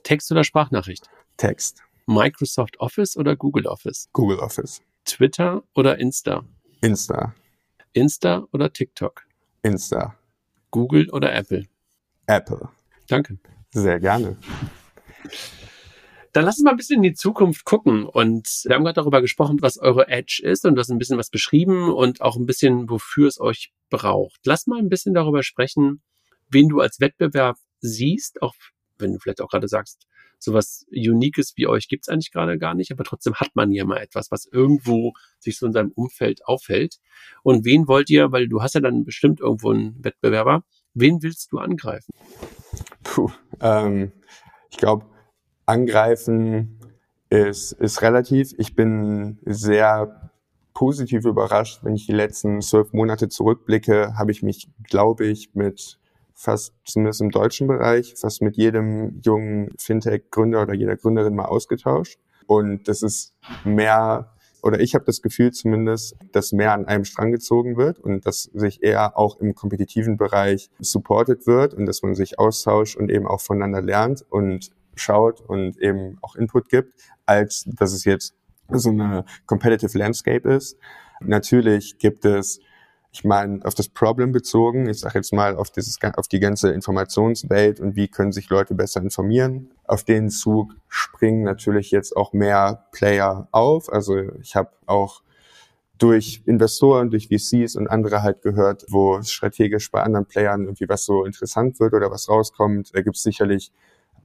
Text oder Sprachnachricht? Text. Microsoft Office oder Google Office? Google Office. Twitter oder Insta? Insta. Insta oder TikTok? Insta. Google oder Apple? Apple. Danke. Sehr gerne. Dann lass uns mal ein bisschen in die Zukunft gucken. Und wir haben gerade darüber gesprochen, was eure Edge ist und du hast ein bisschen was beschrieben und auch ein bisschen, wofür es euch braucht. Lass mal ein bisschen darüber sprechen, wen du als Wettbewerb siehst, auch wenn du vielleicht auch gerade sagst, sowas Uniques wie euch gibt's eigentlich gerade gar nicht, aber trotzdem hat man hier mal etwas, was irgendwo sich so in seinem Umfeld auffällt. Und wen wollt ihr, weil du hast ja dann bestimmt irgendwo einen Wettbewerber, wen willst du angreifen? Puh, ähm, ich glaube, angreifen ist, ist relativ. Ich bin sehr positiv überrascht, wenn ich die letzten zwölf Monate zurückblicke, habe ich mich, glaube ich, mit fast zumindest im deutschen Bereich, fast mit jedem jungen Fintech-Gründer oder jeder Gründerin mal ausgetauscht. Und das ist mehr, oder ich habe das Gefühl zumindest, dass mehr an einem Strang gezogen wird und dass sich eher auch im kompetitiven Bereich supported wird und dass man sich austauscht und eben auch voneinander lernt und schaut und eben auch Input gibt, als dass es jetzt so eine competitive Landscape ist. Natürlich gibt es ich meine, auf das Problem bezogen, ich sage jetzt mal auf, dieses, auf die ganze Informationswelt und wie können sich Leute besser informieren. Auf den Zug springen natürlich jetzt auch mehr Player auf. Also ich habe auch durch Investoren, durch VCs und andere halt gehört, wo strategisch bei anderen Playern irgendwie was so interessant wird oder was rauskommt. Da gibt es sicherlich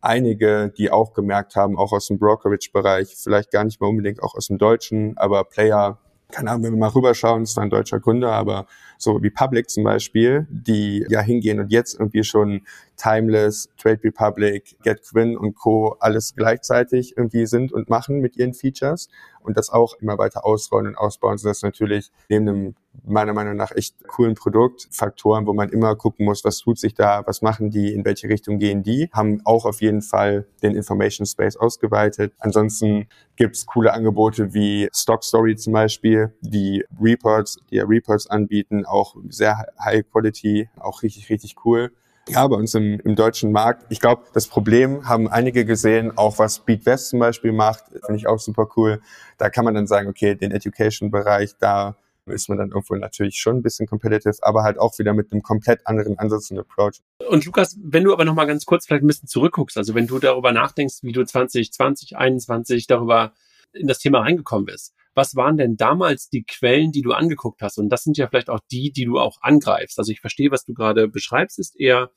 einige, die auch gemerkt haben, auch aus dem Brokerage-Bereich, vielleicht gar nicht mal unbedingt auch aus dem Deutschen, aber Player, keine Ahnung, wenn wir mal rüberschauen, es war ein deutscher Gründer, aber so wie Public zum Beispiel, die ja hingehen und jetzt irgendwie schon Timeless, Trade Republic, GetQuinn und Co. alles gleichzeitig irgendwie sind und machen mit ihren Features und das auch immer weiter ausrollen und ausbauen, sodass natürlich neben einem meiner Meinung nach echt coolen Produkt Faktoren, wo man immer gucken muss, was tut sich da, was machen die, in welche Richtung gehen die, haben auch auf jeden Fall den Information Space ausgeweitet. Ansonsten gibt's coole Angebote wie Stock Story zum Beispiel, die Reports, die ja Reports anbieten, auch sehr high quality, auch richtig, richtig cool. Ja, bei uns im, im deutschen Markt. Ich glaube, das Problem haben einige gesehen, auch was BeatWest zum Beispiel macht, finde ich auch super cool. Da kann man dann sagen, okay, den Education-Bereich, da ist man dann irgendwo natürlich schon ein bisschen competitive, aber halt auch wieder mit einem komplett anderen Ansatz und Approach. Und Lukas, wenn du aber nochmal ganz kurz vielleicht ein bisschen zurückguckst, also wenn du darüber nachdenkst, wie du 2020, 2021 darüber in das Thema reingekommen bist, was waren denn damals die Quellen, die du angeguckt hast? Und das sind ja vielleicht auch die, die du auch angreifst. Also ich verstehe, was du gerade beschreibst, ist eher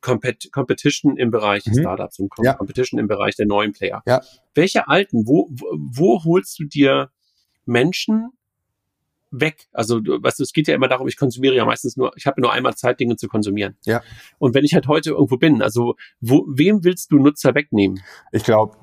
Compet Competition im Bereich mhm. Startups und ja. Competition im Bereich der neuen Player. Ja. Welche alten, wo, wo, wo holst du dir Menschen weg? Also, du, weißt du, es geht ja immer darum, ich konsumiere ja meistens nur, ich habe nur einmal Zeit, Dinge zu konsumieren. Ja. Und wenn ich halt heute irgendwo bin, also wo, wem willst du Nutzer wegnehmen? Ich glaube,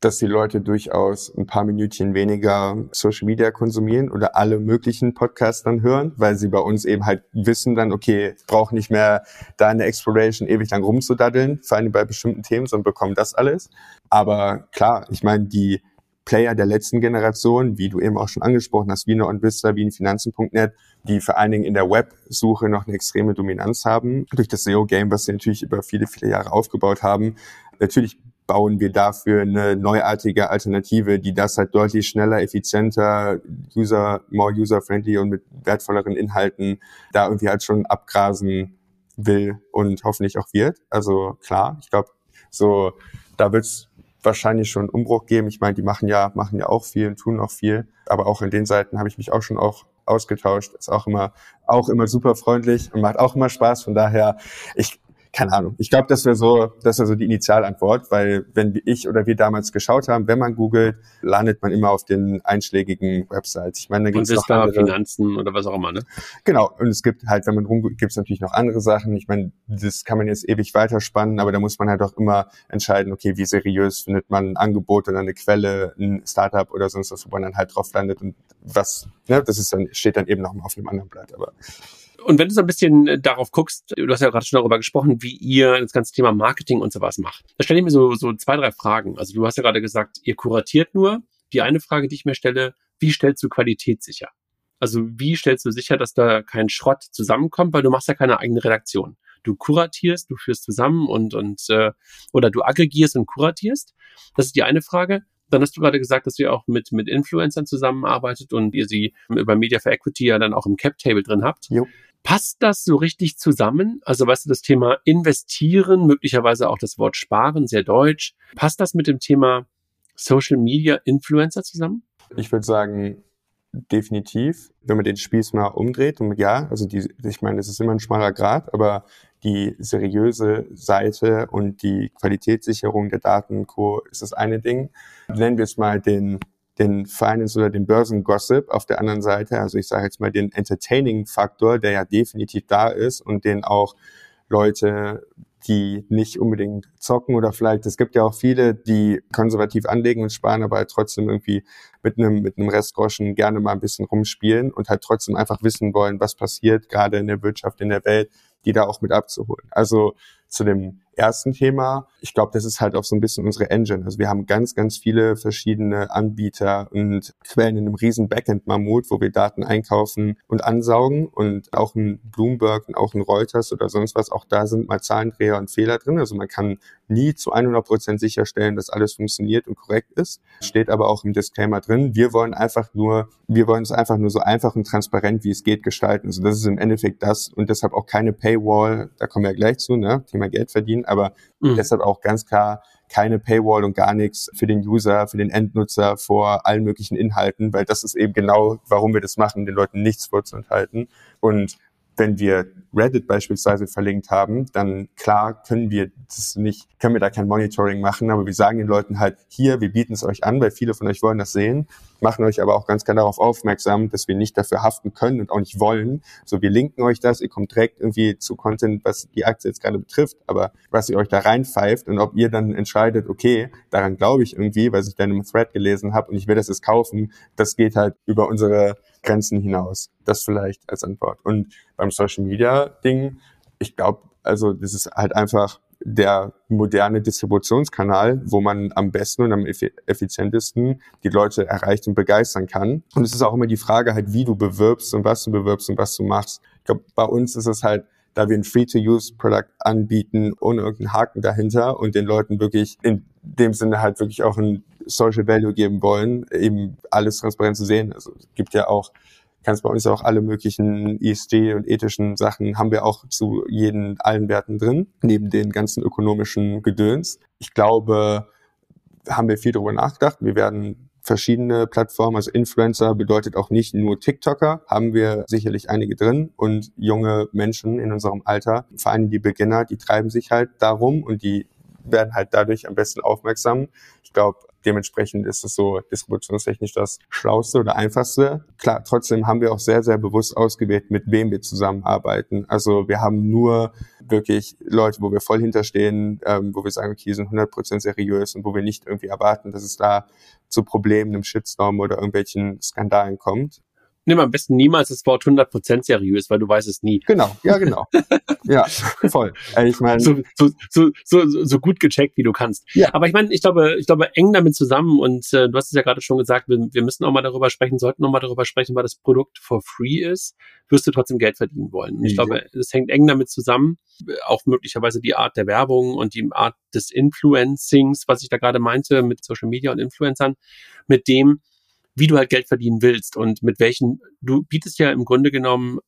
dass die Leute durchaus ein paar Minütchen weniger Social Media konsumieren oder alle möglichen Podcasts dann hören, weil sie bei uns eben halt wissen dann, okay, ich brauche nicht mehr da in der Exploration ewig lang rumzudaddeln, vor allem bei bestimmten Themen, sondern bekommen das alles. Aber klar, ich meine, die Player der letzten Generation, wie du eben auch schon angesprochen hast, wie eine OnVista, wie ein Finanzen.net, die vor allen Dingen in der Websuche noch eine extreme Dominanz haben, durch das SEO-Game, was sie natürlich über viele, viele Jahre aufgebaut haben. Natürlich bauen wir dafür eine neuartige Alternative, die das halt deutlich schneller, effizienter, user, more user-friendly und mit wertvolleren Inhalten da irgendwie halt schon abgrasen will und hoffentlich auch wird. Also klar, ich glaube, so da wird's wahrscheinlich schon einen Umbruch geben. Ich meine, die machen ja, machen ja auch viel und tun auch viel. Aber auch in den Seiten habe ich mich auch schon auch ausgetauscht. Ist auch immer, auch immer super freundlich und macht auch immer Spaß. Von daher, ich, keine Ahnung. Ich glaube, das wäre so, das wäre so die Initialantwort, weil wenn ich oder wir damals geschaut haben, wenn man googelt, landet man immer auf den einschlägigen Websites. Ich meine, da gibt es noch andere, Finanzen oder was auch immer, ne? Genau. Und es gibt halt, wenn man rumgoogelt, gibt es natürlich noch andere Sachen. Ich meine, das kann man jetzt ewig weiterspannen, aber da muss man halt auch immer entscheiden, okay, wie seriös findet man ein Angebot oder eine Quelle, ein Startup oder sonst was, wo man dann halt drauf landet und was, ne, das ist dann, steht dann eben noch mal auf einem anderen Blatt, aber und wenn du so ein bisschen äh, darauf guckst, du hast ja gerade schon darüber gesprochen, wie ihr das ganze Thema Marketing und sowas macht. Da stelle ich mir so, so zwei, drei Fragen. Also du hast ja gerade gesagt, ihr kuratiert nur. Die eine Frage, die ich mir stelle, wie stellst du Qualität sicher? Also wie stellst du sicher, dass da kein Schrott zusammenkommt, weil du machst ja keine eigene Redaktion. Du kuratierst, du führst zusammen und und äh, oder du aggregierst und kuratierst. Das ist die eine Frage. Dann hast du gerade gesagt, dass ihr auch mit, mit Influencern zusammenarbeitet und ihr sie über Media for Equity ja dann auch im Cap-Table drin habt. Jo. Passt das so richtig zusammen? Also weißt du, das Thema investieren, möglicherweise auch das Wort sparen, sehr deutsch. Passt das mit dem Thema Social Media Influencer zusammen? Ich würde sagen, definitiv, wenn man den Spieß mal umdreht. Und ja, also die, ich meine, es ist immer ein schmaler Grad, aber die seriöse Seite und die Qualitätssicherung der Daten Co. ist das eine Ding. Nennen wir es mal den den Finance oder den Börsengossip auf der anderen Seite, also ich sage jetzt mal den Entertaining-Faktor, der ja definitiv da ist und den auch Leute, die nicht unbedingt zocken oder vielleicht, es gibt ja auch viele, die konservativ anlegen und sparen, aber halt trotzdem irgendwie mit einem, mit einem Restgroschen gerne mal ein bisschen rumspielen und halt trotzdem einfach wissen wollen, was passiert gerade in der Wirtschaft, in der Welt, die da auch mit abzuholen. Also zu dem ersten Thema, ich glaube, das ist halt auch so ein bisschen unsere Engine. Also wir haben ganz, ganz viele verschiedene Anbieter und Quellen in einem riesen Backend-Mammut, wo wir Daten einkaufen und ansaugen und auch ein Bloomberg und auch ein Reuters oder sonst was, auch da sind mal Zahlendreher und Fehler drin. Also man kann nie zu 100 Prozent sicherstellen, dass alles funktioniert und korrekt ist. Steht aber auch im Disclaimer drin. Wir wollen einfach nur, wir wollen es einfach nur so einfach und transparent, wie es geht, gestalten. Also das ist im Endeffekt das und deshalb auch keine Paywall. Da kommen wir ja gleich zu, ne? Thema Geld verdienen aber mhm. deshalb auch ganz klar keine Paywall und gar nichts für den User, für den Endnutzer vor allen möglichen Inhalten, weil das ist eben genau, warum wir das machen, den Leuten nichts vorzuenthalten. Und wenn wir Reddit beispielsweise verlinkt haben, dann klar können wir das nicht, können wir da kein Monitoring machen, aber wir sagen den Leuten halt, hier, wir bieten es euch an, weil viele von euch wollen das sehen, machen euch aber auch ganz klar darauf aufmerksam, dass wir nicht dafür haften können und auch nicht wollen. So, wir linken euch das, ihr kommt direkt irgendwie zu Content, was die Aktie jetzt gerade betrifft, aber was ihr euch da reinpfeift und ob ihr dann entscheidet, okay, daran glaube ich irgendwie, weil ich dann im Thread gelesen habe und ich will das jetzt kaufen, das geht halt über unsere Grenzen hinaus. Das vielleicht als Antwort. Und beim Social Media Ding, ich glaube, also das ist halt einfach der moderne Distributionskanal, wo man am besten und am effizientesten die Leute erreicht und begeistern kann. Und es ist auch immer die Frage halt, wie du bewirbst und was du bewirbst und was du machst. Ich glaube, bei uns ist es halt, da wir ein Free-to-Use-Produkt anbieten, ohne irgendeinen Haken dahinter und den Leuten wirklich in dem Sinne halt wirklich auch ein Social Value geben wollen, eben alles transparent zu sehen. Also es gibt ja auch kannst bei uns auch alle möglichen ESG und ethischen Sachen haben wir auch zu jeden allen Werten drin, neben den ganzen ökonomischen Gedöns. Ich glaube, haben wir viel darüber nachgedacht. Wir werden verschiedene Plattformen, also Influencer bedeutet auch nicht nur TikToker, haben wir sicherlich einige drin und junge Menschen in unserem Alter, vor allem die Beginner, die treiben sich halt darum und die werden halt dadurch am besten aufmerksam. Ich glaube, dementsprechend ist es so distributionstechnisch das Schlauste oder Einfachste. Klar, trotzdem haben wir auch sehr, sehr bewusst ausgewählt, mit wem wir zusammenarbeiten. Also wir haben nur wirklich Leute, wo wir voll hinterstehen, ähm, wo wir sagen, okay, sind 100% seriös und wo wir nicht irgendwie erwarten, dass es da zu Problemen, einem Shitstorm oder irgendwelchen Skandalen kommt nimm am besten niemals das Wort 100% seriös, weil du weißt es nie. Genau, ja, genau. ja, voll. Ich meine, so, so, so, so, so gut gecheckt, wie du kannst. Ja. Aber ich meine, ich glaube, ich glaube, eng damit zusammen und äh, du hast es ja gerade schon gesagt, wir, wir müssen auch mal darüber sprechen, sollten auch mal darüber sprechen, weil das Produkt for free ist, wirst du trotzdem Geld verdienen wollen. Ich ja. glaube, es hängt eng damit zusammen, auch möglicherweise die Art der Werbung und die Art des Influencings, was ich da gerade meinte mit Social Media und Influencern, mit dem, wie du halt Geld verdienen willst und mit welchen, du bietest ja im Grunde genommen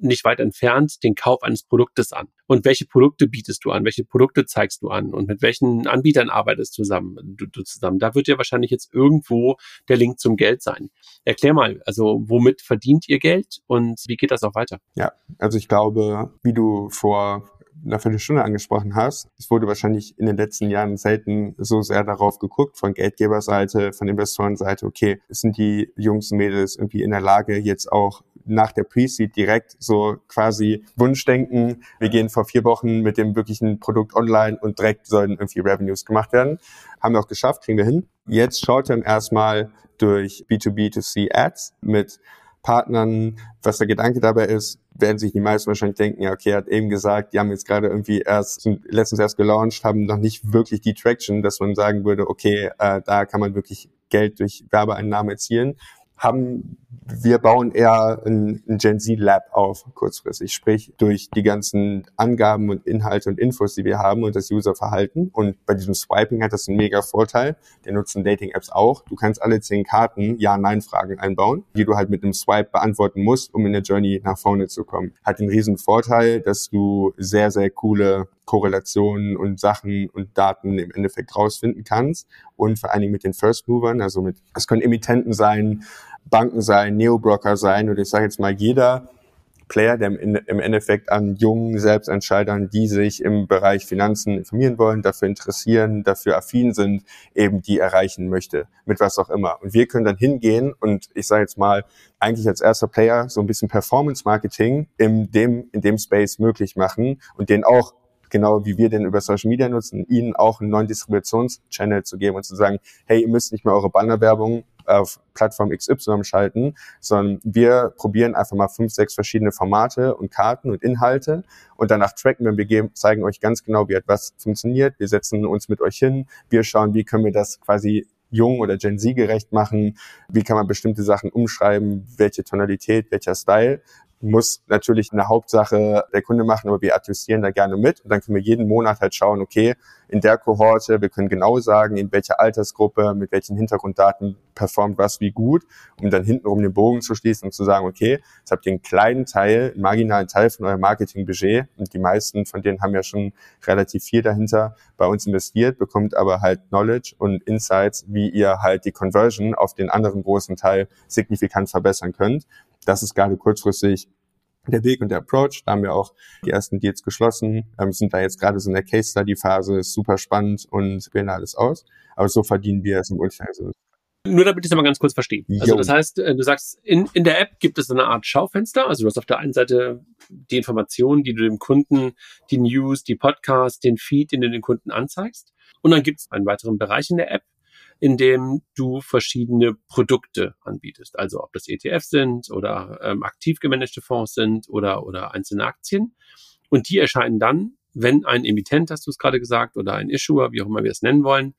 nicht weit entfernt den Kauf eines Produktes an. Und welche Produkte bietest du an? Welche Produkte zeigst du an? Und mit welchen Anbietern arbeitest du zusammen? Du, du zusammen? Da wird ja wahrscheinlich jetzt irgendwo der Link zum Geld sein. Erklär mal, also womit verdient ihr Geld und wie geht das auch weiter? Ja, also ich glaube, wie du vor einer Viertelstunde angesprochen hast, es wurde wahrscheinlich in den letzten Jahren selten so sehr darauf geguckt, von Geldgeberseite, von Investorenseite, okay, sind die Jungs und Mädels irgendwie in der Lage, jetzt auch nach der Pre-Seed direkt so quasi Wunschdenken, wir gehen vor vier Wochen mit dem wirklichen Produkt online und direkt sollen irgendwie Revenues gemacht werden. Haben wir auch geschafft, kriegen wir hin. Jetzt schaut dann erstmal durch B2B2C Ads mit Partnern, was der Gedanke dabei ist, werden sich die meisten wahrscheinlich denken, ja, okay, er hat eben gesagt, die haben jetzt gerade irgendwie erst, sind letztens erst gelauncht, haben noch nicht wirklich die Traction, dass man sagen würde, okay, äh, da kann man wirklich Geld durch Werbeeinnahmen erzielen haben wir bauen eher ein, ein Gen Z Lab auf, kurzfristig. Sprich, durch die ganzen Angaben und Inhalte und Infos, die wir haben und das Userverhalten. Und bei diesem Swiping hat das einen mega Vorteil. Der nutzen Dating-Apps auch. Du kannst alle zehn Karten Ja-Nein-Fragen einbauen, die du halt mit einem Swipe beantworten musst, um in der Journey nach vorne zu kommen. Hat den riesen Vorteil, dass du sehr, sehr coole Korrelationen und Sachen und Daten im Endeffekt rausfinden kannst. Und vor allen Dingen mit den First Movern, also mit, es können Emittenten sein, Banken sein, Neobroker sein oder ich sage jetzt mal jeder Player, der im Endeffekt an jungen Selbstentscheidern, die sich im Bereich Finanzen informieren wollen, dafür interessieren, dafür affin sind, eben die erreichen möchte, mit was auch immer. Und wir können dann hingehen und ich sage jetzt mal, eigentlich als erster Player so ein bisschen Performance Marketing in dem, in dem Space möglich machen und den auch genau wie wir den über Social Media nutzen, ihnen auch einen neuen Distributionschannel zu geben und zu sagen, hey, ihr müsst nicht mehr eure Bannerwerbung auf Plattform XY schalten, sondern wir probieren einfach mal fünf, sechs verschiedene Formate und Karten und Inhalte und danach tracken wir, wir geben, zeigen euch ganz genau, wie etwas funktioniert. Wir setzen uns mit euch hin, wir schauen, wie können wir das quasi jung oder Gen Z gerecht machen, wie kann man bestimmte Sachen umschreiben, welche Tonalität, welcher Style muss natürlich eine Hauptsache der Kunde machen, aber wir adjustieren da gerne mit. Und dann können wir jeden Monat halt schauen, okay, in der Kohorte, wir können genau sagen, in welcher Altersgruppe, mit welchen Hintergrunddaten performt was wie gut, um dann hintenrum den Bogen zu schließen und zu sagen, okay, jetzt habt ihr einen kleinen Teil, einen marginalen Teil von eurem Marketingbudget und die meisten von denen haben ja schon relativ viel dahinter bei uns investiert, bekommt aber halt Knowledge und Insights, wie ihr halt die Conversion auf den anderen großen Teil signifikant verbessern könnt. Das ist gerade kurzfristig der Weg und der Approach. Da haben wir auch die ersten Deals geschlossen, ähm, sind da jetzt gerade so in der Case Study Phase, ist super spannend und wählen alles aus. Aber so verdienen wir es im Ultimate. Also nur damit ich es mal ganz kurz verstehe. Also das heißt, äh, du sagst, in, in der App gibt es eine Art Schaufenster. Also du hast auf der einen Seite die Informationen, die du dem Kunden, die News, die Podcasts, den Feed, den du den Kunden anzeigst. Und dann gibt es einen weiteren Bereich in der App, in dem du verschiedene Produkte anbietest. Also ob das ETFs sind oder ähm, aktiv gemanagte Fonds sind oder, oder einzelne Aktien. Und die erscheinen dann, wenn ein Emittent, hast du es gerade gesagt, oder ein Issuer, wie auch immer wir es nennen wollen,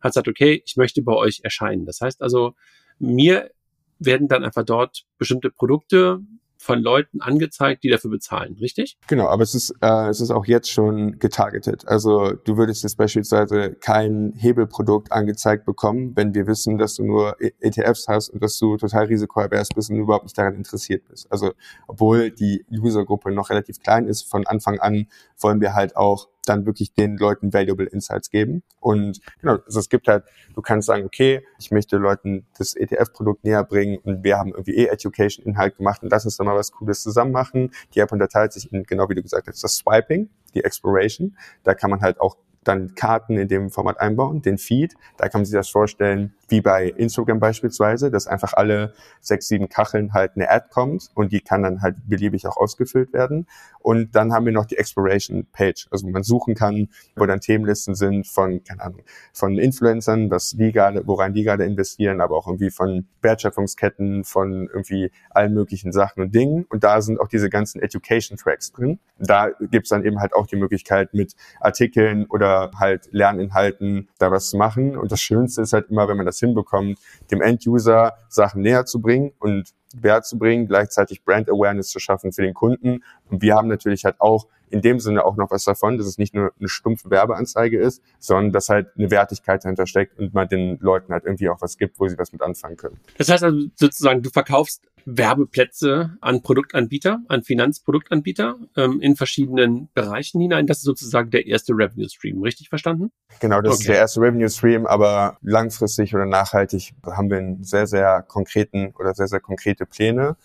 hat gesagt, okay, ich möchte bei euch erscheinen. Das heißt also, mir werden dann einfach dort bestimmte Produkte von Leuten angezeigt, die dafür bezahlen, richtig? Genau, aber es ist, äh, es ist auch jetzt schon getargetet. Also du würdest jetzt beispielsweise kein Hebelprodukt angezeigt bekommen, wenn wir wissen, dass du nur ETFs hast und dass du total risikoavers bist und überhaupt nicht daran interessiert bist. Also obwohl die Usergruppe noch relativ klein ist, von Anfang an wollen wir halt auch dann wirklich den Leuten valuable Insights geben. Und genau, also es gibt halt, du kannst sagen, okay, ich möchte Leuten das ETF-Produkt näher bringen und wir haben irgendwie eh Education-Inhalt gemacht und lass uns dann mal was Cooles zusammen machen. Die App unterteilt sich in, genau wie du gesagt hast, das Swiping, die Exploration. Da kann man halt auch dann Karten in dem Format einbauen, den Feed. Da kann man sich das vorstellen, wie bei Instagram beispielsweise, dass einfach alle sechs, sieben Kacheln halt eine Ad kommt und die kann dann halt beliebig auch ausgefüllt werden. Und dann haben wir noch die Exploration Page, also wo man suchen kann, wo dann Themenlisten sind von, keine Ahnung, von Influencern, was die gerade, woran die gerade investieren, aber auch irgendwie von Wertschöpfungsketten, von irgendwie allen möglichen Sachen und Dingen. Und da sind auch diese ganzen Education Tracks drin. Da gibt's dann eben halt auch die Möglichkeit mit Artikeln oder halt Lerninhalten da was zu machen. Und das Schönste ist halt immer, wenn man das hinbekommt, dem End-User Sachen näher zu bringen und Wert zu bringen, gleichzeitig Brand Awareness zu schaffen für den Kunden. Und wir haben natürlich halt auch in dem Sinne auch noch was davon, dass es nicht nur eine stumpfe Werbeanzeige ist, sondern dass halt eine Wertigkeit dahinter steckt und man den Leuten halt irgendwie auch was gibt, wo sie was mit anfangen können. Das heißt also sozusagen, du verkaufst Werbeplätze an Produktanbieter, an Finanzproduktanbieter ähm, in verschiedenen Bereichen hinein. Das ist sozusagen der erste Revenue Stream, richtig verstanden? Genau, das okay. ist der erste Revenue Stream, aber langfristig oder nachhaltig haben wir einen sehr, sehr konkreten oder sehr, sehr konkrete Pläne.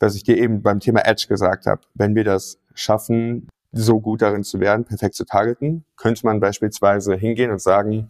Was ich dir eben beim Thema Edge gesagt habe, wenn wir das schaffen, so gut darin zu werden, perfekt zu targeten, könnte man beispielsweise hingehen und sagen,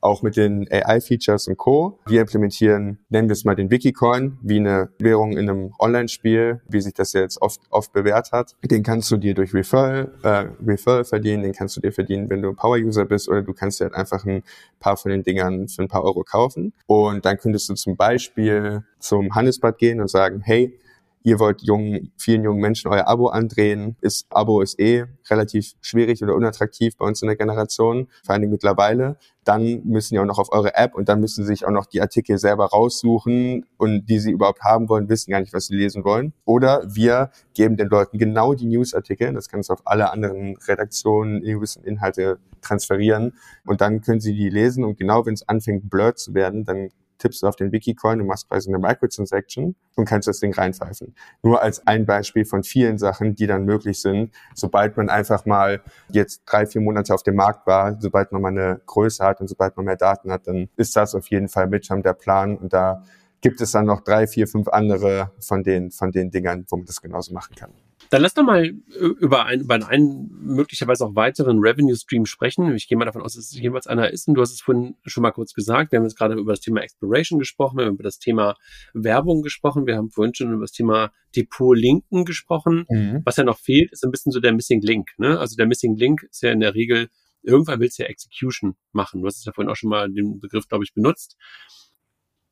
auch mit den AI-Features und Co. Wir implementieren, nennen wir es mal den Wikicoin, wie eine Währung in einem Online-Spiel, wie sich das jetzt oft, oft bewährt hat. Den kannst du dir durch Referral, äh, Referral verdienen, den kannst du dir verdienen, wenn du ein Power-User bist oder du kannst dir halt einfach ein paar von den Dingern für ein paar Euro kaufen. Und dann könntest du zum Beispiel zum Handelsbad gehen und sagen, hey, ihr wollt jungen, vielen jungen Menschen euer Abo andrehen. Ist, Abo ist eh relativ schwierig oder unattraktiv bei uns in der Generation, vor allen Dingen mittlerweile. Dann müssen die auch noch auf eure App und dann müssen sie sich auch noch die Artikel selber raussuchen und die sie überhaupt haben wollen, wissen gar nicht, was sie lesen wollen. Oder wir geben den Leuten genau die Newsartikel, das kannst du auf alle anderen Redaktionen, News Inhalte transferieren und dann können sie die lesen und genau wenn es anfängt blurred zu werden, dann tippst du auf den Wikicoin und machst quasi eine Microtransaction und kannst das Ding reinpfeifen. Nur als ein Beispiel von vielen Sachen, die dann möglich sind, sobald man einfach mal jetzt drei, vier Monate auf dem Markt war, sobald man mal eine Größe hat und sobald man mehr Daten hat, dann ist das auf jeden Fall mit schon der Plan und da gibt es dann noch drei, vier, fünf andere von den, von den Dingern, wo man das genauso machen kann. Dann lass doch mal über, ein, über einen möglicherweise auch weiteren Revenue Stream sprechen. Ich gehe mal davon aus, dass es jeweils einer ist. Und du hast es vorhin schon mal kurz gesagt. Wir haben jetzt gerade über das Thema Exploration gesprochen, wir haben über das Thema Werbung gesprochen, wir haben vorhin schon über das Thema Depot-Linken gesprochen. Mhm. Was ja noch fehlt, ist ein bisschen so der Missing Link. Ne? Also der Missing Link ist ja in der Regel, irgendwann willst du ja Execution machen. Du hast es ja vorhin auch schon mal den Begriff, glaube ich, benutzt.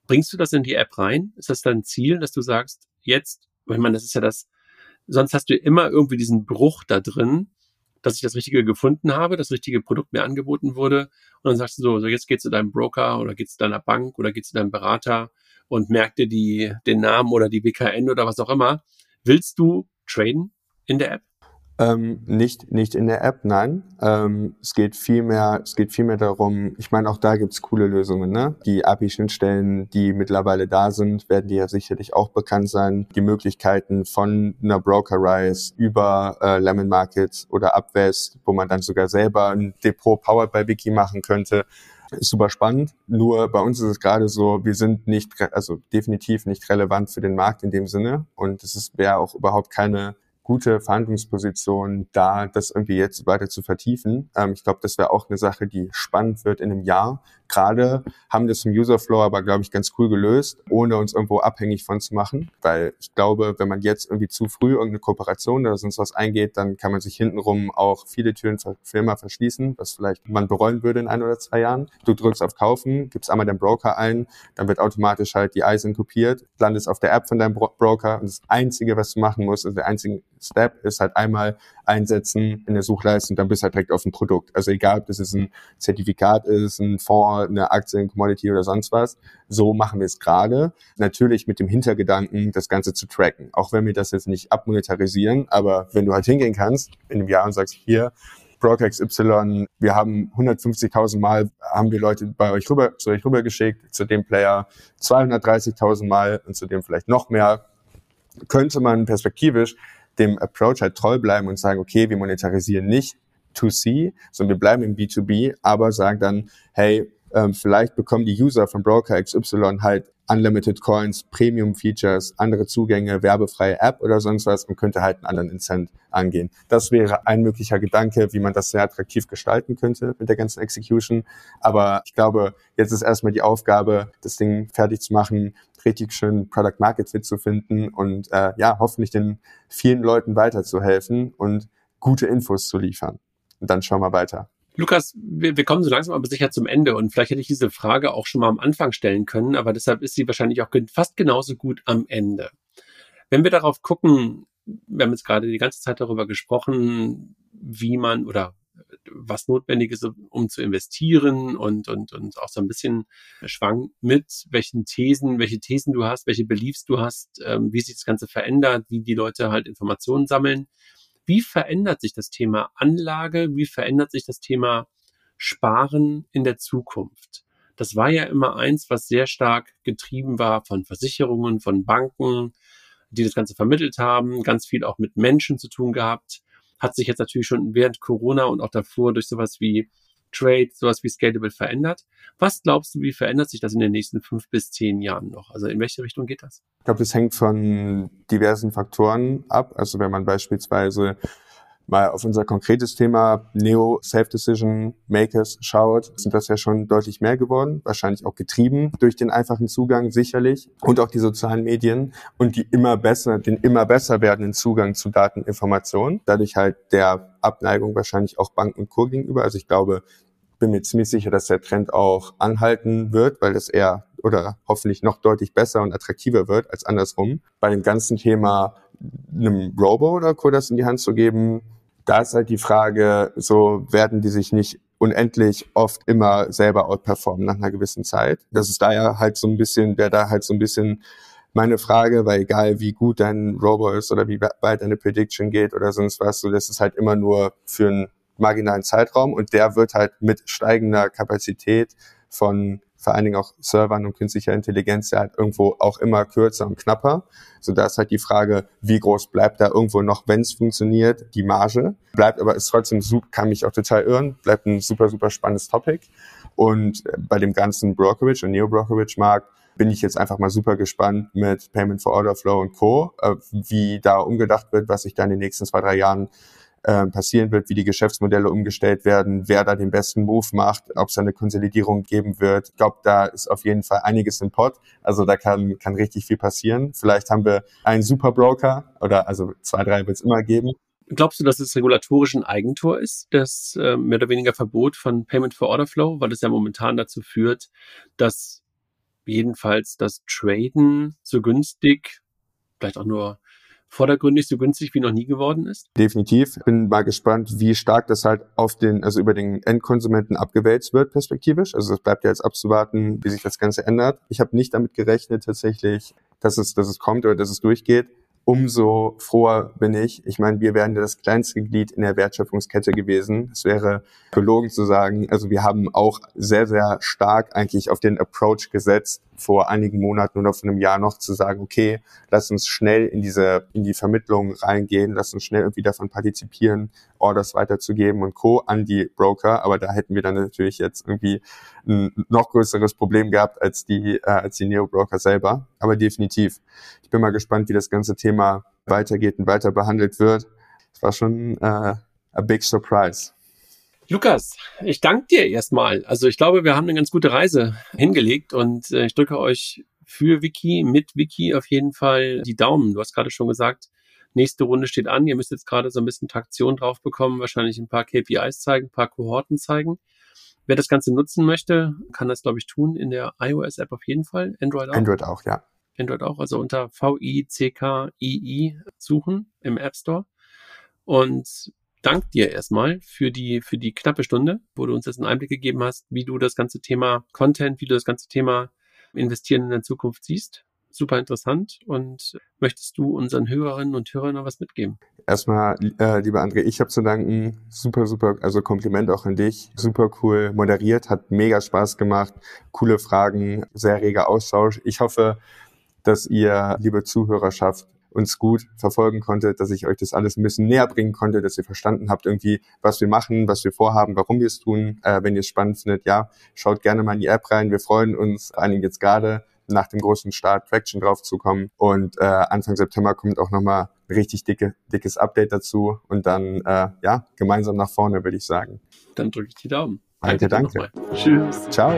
Bringst du das in die App rein? Ist das dein Ziel, dass du sagst, jetzt, ich meine, das ist ja das, sonst hast du immer irgendwie diesen Bruch da drin, dass ich das Richtige gefunden habe, das richtige Produkt mir angeboten wurde. Und dann sagst du so, so jetzt geht's zu deinem Broker oder geht's zu deiner Bank oder geht's zu deinem Berater und merk dir die, den Namen oder die WKN oder was auch immer. Willst du traden in der App? Ähm, nicht, nicht in der App, nein. Ähm, es geht viel mehr, es geht viel mehr darum, ich meine, auch da gibt's coole Lösungen, ne? Die API-Schnittstellen, die mittlerweile da sind, werden dir ja sicherlich auch bekannt sein. Die Möglichkeiten von einer Broker-Rise über äh, Lemon Markets oder Upvest, wo man dann sogar selber ein Depot powered by Wiki machen könnte. Ist super spannend. Nur bei uns ist es gerade so, wir sind nicht, also definitiv nicht relevant für den Markt in dem Sinne. Und es wäre auch überhaupt keine gute Verhandlungsposition da, das irgendwie jetzt weiter zu vertiefen. Ähm, ich glaube, das wäre auch eine Sache, die spannend wird in einem Jahr. Gerade haben das im Userflow aber, glaube ich, ganz cool gelöst, ohne uns irgendwo abhängig von zu machen. Weil ich glaube, wenn man jetzt irgendwie zu früh irgendeine Kooperation oder sonst was eingeht, dann kann man sich hintenrum auch viele Türen für Firma verschließen, was vielleicht man bereuen würde in ein oder zwei Jahren. Du drückst auf Kaufen, gibst einmal den Broker ein, dann wird automatisch halt die ISIN kopiert, landest auf der App von deinem Broker und das Einzige, was du machen musst, also der einzige Step ist halt einmal einsetzen in der Suchleiste und dann bist du halt direkt auf dem Produkt. Also egal, ob das jetzt ein Zertifikat ist, ein Fonds, eine Aktie, ein Commodity oder sonst was. So machen wir es gerade. Natürlich mit dem Hintergedanken, das Ganze zu tracken. Auch wenn wir das jetzt nicht abmonetarisieren, aber wenn du halt hingehen kannst in einem Jahr und sagst, hier, Broker XY, wir haben 150.000 Mal, haben wir Leute bei euch rüber, zu euch rübergeschickt, zu dem Player 230.000 Mal und zu dem vielleicht noch mehr, könnte man perspektivisch dem Approach halt treu bleiben und sagen, okay, wir monetarisieren nicht 2C, sondern wir bleiben im B2B, aber sagen dann, hey, ähm, vielleicht bekommen die User von Broker XY halt Unlimited Coins, Premium Features, andere Zugänge, werbefreie App oder sonst was und könnte halt einen anderen Incent angehen. Das wäre ein möglicher Gedanke, wie man das sehr attraktiv gestalten könnte mit der ganzen Execution. Aber ich glaube, jetzt ist erstmal die Aufgabe, das Ding fertig zu machen, richtig schön Product Market Fit zu finden und äh, ja, hoffentlich den vielen Leuten weiterzuhelfen und gute Infos zu liefern. Und dann schauen wir weiter. Lukas, wir, wir kommen so langsam aber sicher zum Ende und vielleicht hätte ich diese Frage auch schon mal am Anfang stellen können, aber deshalb ist sie wahrscheinlich auch fast genauso gut am Ende. Wenn wir darauf gucken, wir haben jetzt gerade die ganze Zeit darüber gesprochen, wie man oder was notwendig ist, um zu investieren und, und, und auch so ein bisschen schwang mit, welchen Thesen, welche Thesen du hast, welche Beliefs du hast, ähm, wie sich das Ganze verändert, wie die Leute halt Informationen sammeln. Wie verändert sich das Thema Anlage? Wie verändert sich das Thema Sparen in der Zukunft? Das war ja immer eins, was sehr stark getrieben war von Versicherungen, von Banken, die das Ganze vermittelt haben, ganz viel auch mit Menschen zu tun gehabt. Hat sich jetzt natürlich schon während Corona und auch davor durch sowas wie Trade, sowas wie Scalable verändert. Was glaubst du, wie verändert sich das in den nächsten fünf bis zehn Jahren noch? Also in welche Richtung geht das? Ich glaube, das hängt von diversen Faktoren ab. Also wenn man beispielsweise mal auf unser konkretes Thema Neo Self-Decision Makers schaut, sind das ja schon deutlich mehr geworden, wahrscheinlich auch getrieben durch den einfachen Zugang sicherlich und auch die sozialen Medien und die immer besser, den immer besser werdenden Zugang zu Dateninformationen, dadurch halt der Abneigung wahrscheinlich auch Banken und Co. gegenüber. Also ich glaube, bin mir ziemlich sicher, dass der Trend auch anhalten wird, weil das eher oder hoffentlich noch deutlich besser und attraktiver wird als andersrum. Bei dem ganzen Thema einem Robo oder Co. das in die Hand zu geben, da ist halt die Frage, so werden die sich nicht unendlich oft immer selber outperformen nach einer gewissen Zeit. Das ist da ja halt so ein bisschen, wäre da halt so ein bisschen meine Frage, weil egal wie gut dein Robo ist oder wie weit deine Prediction geht oder sonst was, so das ist halt immer nur für einen marginalen Zeitraum und der wird halt mit steigender Kapazität von vor allen Dingen auch Servern und künstlicher Intelligenz ja halt irgendwo auch immer kürzer und knapper. So da ist halt die Frage, wie groß bleibt da irgendwo noch, wenn es funktioniert, die Marge. Bleibt aber ist trotzdem, kann mich auch total irren, bleibt ein super, super spannendes Topic. Und äh, bei dem ganzen Brokerage und Neo-Brokerage-Markt bin ich jetzt einfach mal super gespannt mit Payment for Order Flow und Co., äh, wie da umgedacht wird, was sich da in den nächsten zwei, drei Jahren äh, passieren wird, wie die Geschäftsmodelle umgestellt werden, wer da den besten Move macht, ob es eine Konsolidierung geben wird. Ich glaube, da ist auf jeden Fall einiges im Pot. Also da kann, kann richtig viel passieren. Vielleicht haben wir einen Superbroker oder also zwei, drei wird es immer geben. Glaubst du, dass es regulatorisch ein Eigentor ist, das äh, mehr oder weniger Verbot von Payment for Order Flow, weil es ja momentan dazu führt, dass jedenfalls das Traden so günstig, vielleicht auch nur vordergründig so günstig wie noch nie geworden ist? Definitiv. Bin mal gespannt, wie stark das halt auf den, also über den Endkonsumenten abgewälzt wird, perspektivisch. Also es bleibt ja jetzt abzuwarten, wie sich das Ganze ändert. Ich habe nicht damit gerechnet tatsächlich, dass es, dass es kommt oder dass es durchgeht umso froher bin ich. Ich meine, wir wären ja das kleinste Glied in der Wertschöpfungskette gewesen. Es wäre gelogen zu sagen, also wir haben auch sehr, sehr stark eigentlich auf den Approach gesetzt, vor einigen Monaten oder vor einem Jahr noch zu sagen, okay, lass uns schnell in diese, in die Vermittlung reingehen, lass uns schnell irgendwie davon partizipieren, Orders weiterzugeben und Co. an die Broker. Aber da hätten wir dann natürlich jetzt irgendwie ein noch größeres Problem gehabt als die, äh, als die Neo-Broker selber. Aber definitiv. Ich bin mal gespannt, wie das ganze Thema weitergeht und weiter behandelt wird. Es war schon äh, a big surprise. Lukas, ich danke dir erstmal. Also ich glaube, wir haben eine ganz gute Reise hingelegt und äh, ich drücke euch für Wiki, mit Wiki auf jeden Fall die Daumen. Du hast gerade schon gesagt, nächste Runde steht an. Ihr müsst jetzt gerade so ein bisschen Traktion drauf bekommen, wahrscheinlich ein paar KPIs zeigen, ein paar Kohorten zeigen. Wer das Ganze nutzen möchte, kann das, glaube ich, tun in der iOS-App auf jeden Fall. Android auch. Android auch, ja. Android auch, also unter V-I-C-K-I-I suchen im App Store. Und danke dir erstmal für die, für die knappe Stunde, wo du uns jetzt einen Einblick gegeben hast, wie du das ganze Thema Content, wie du das ganze Thema Investieren in der Zukunft siehst. Super interessant. Und möchtest du unseren Hörerinnen und Hörern noch was mitgeben? Erstmal, äh, lieber André, ich habe zu danken. Super, super, also Kompliment auch an dich. Super cool moderiert, hat mega Spaß gemacht. Coole Fragen, sehr reger Austausch. Ich hoffe, dass ihr, liebe Zuhörerschaft, uns gut verfolgen konntet, dass ich euch das alles ein bisschen näher bringen konnte, dass ihr verstanden habt irgendwie, was wir machen, was wir vorhaben, warum wir es tun. Äh, wenn ihr es spannend findet, ja, schaut gerne mal in die App rein. Wir freuen uns, einigen jetzt gerade nach dem großen Start Traction drauf zu kommen. Und äh, Anfang September kommt auch nochmal ein richtig dicke, dickes Update dazu. Und dann, äh, ja, gemeinsam nach vorne, würde ich sagen. Dann drücke ich die Daumen. Danke, danke. danke. Tschüss. Ciao.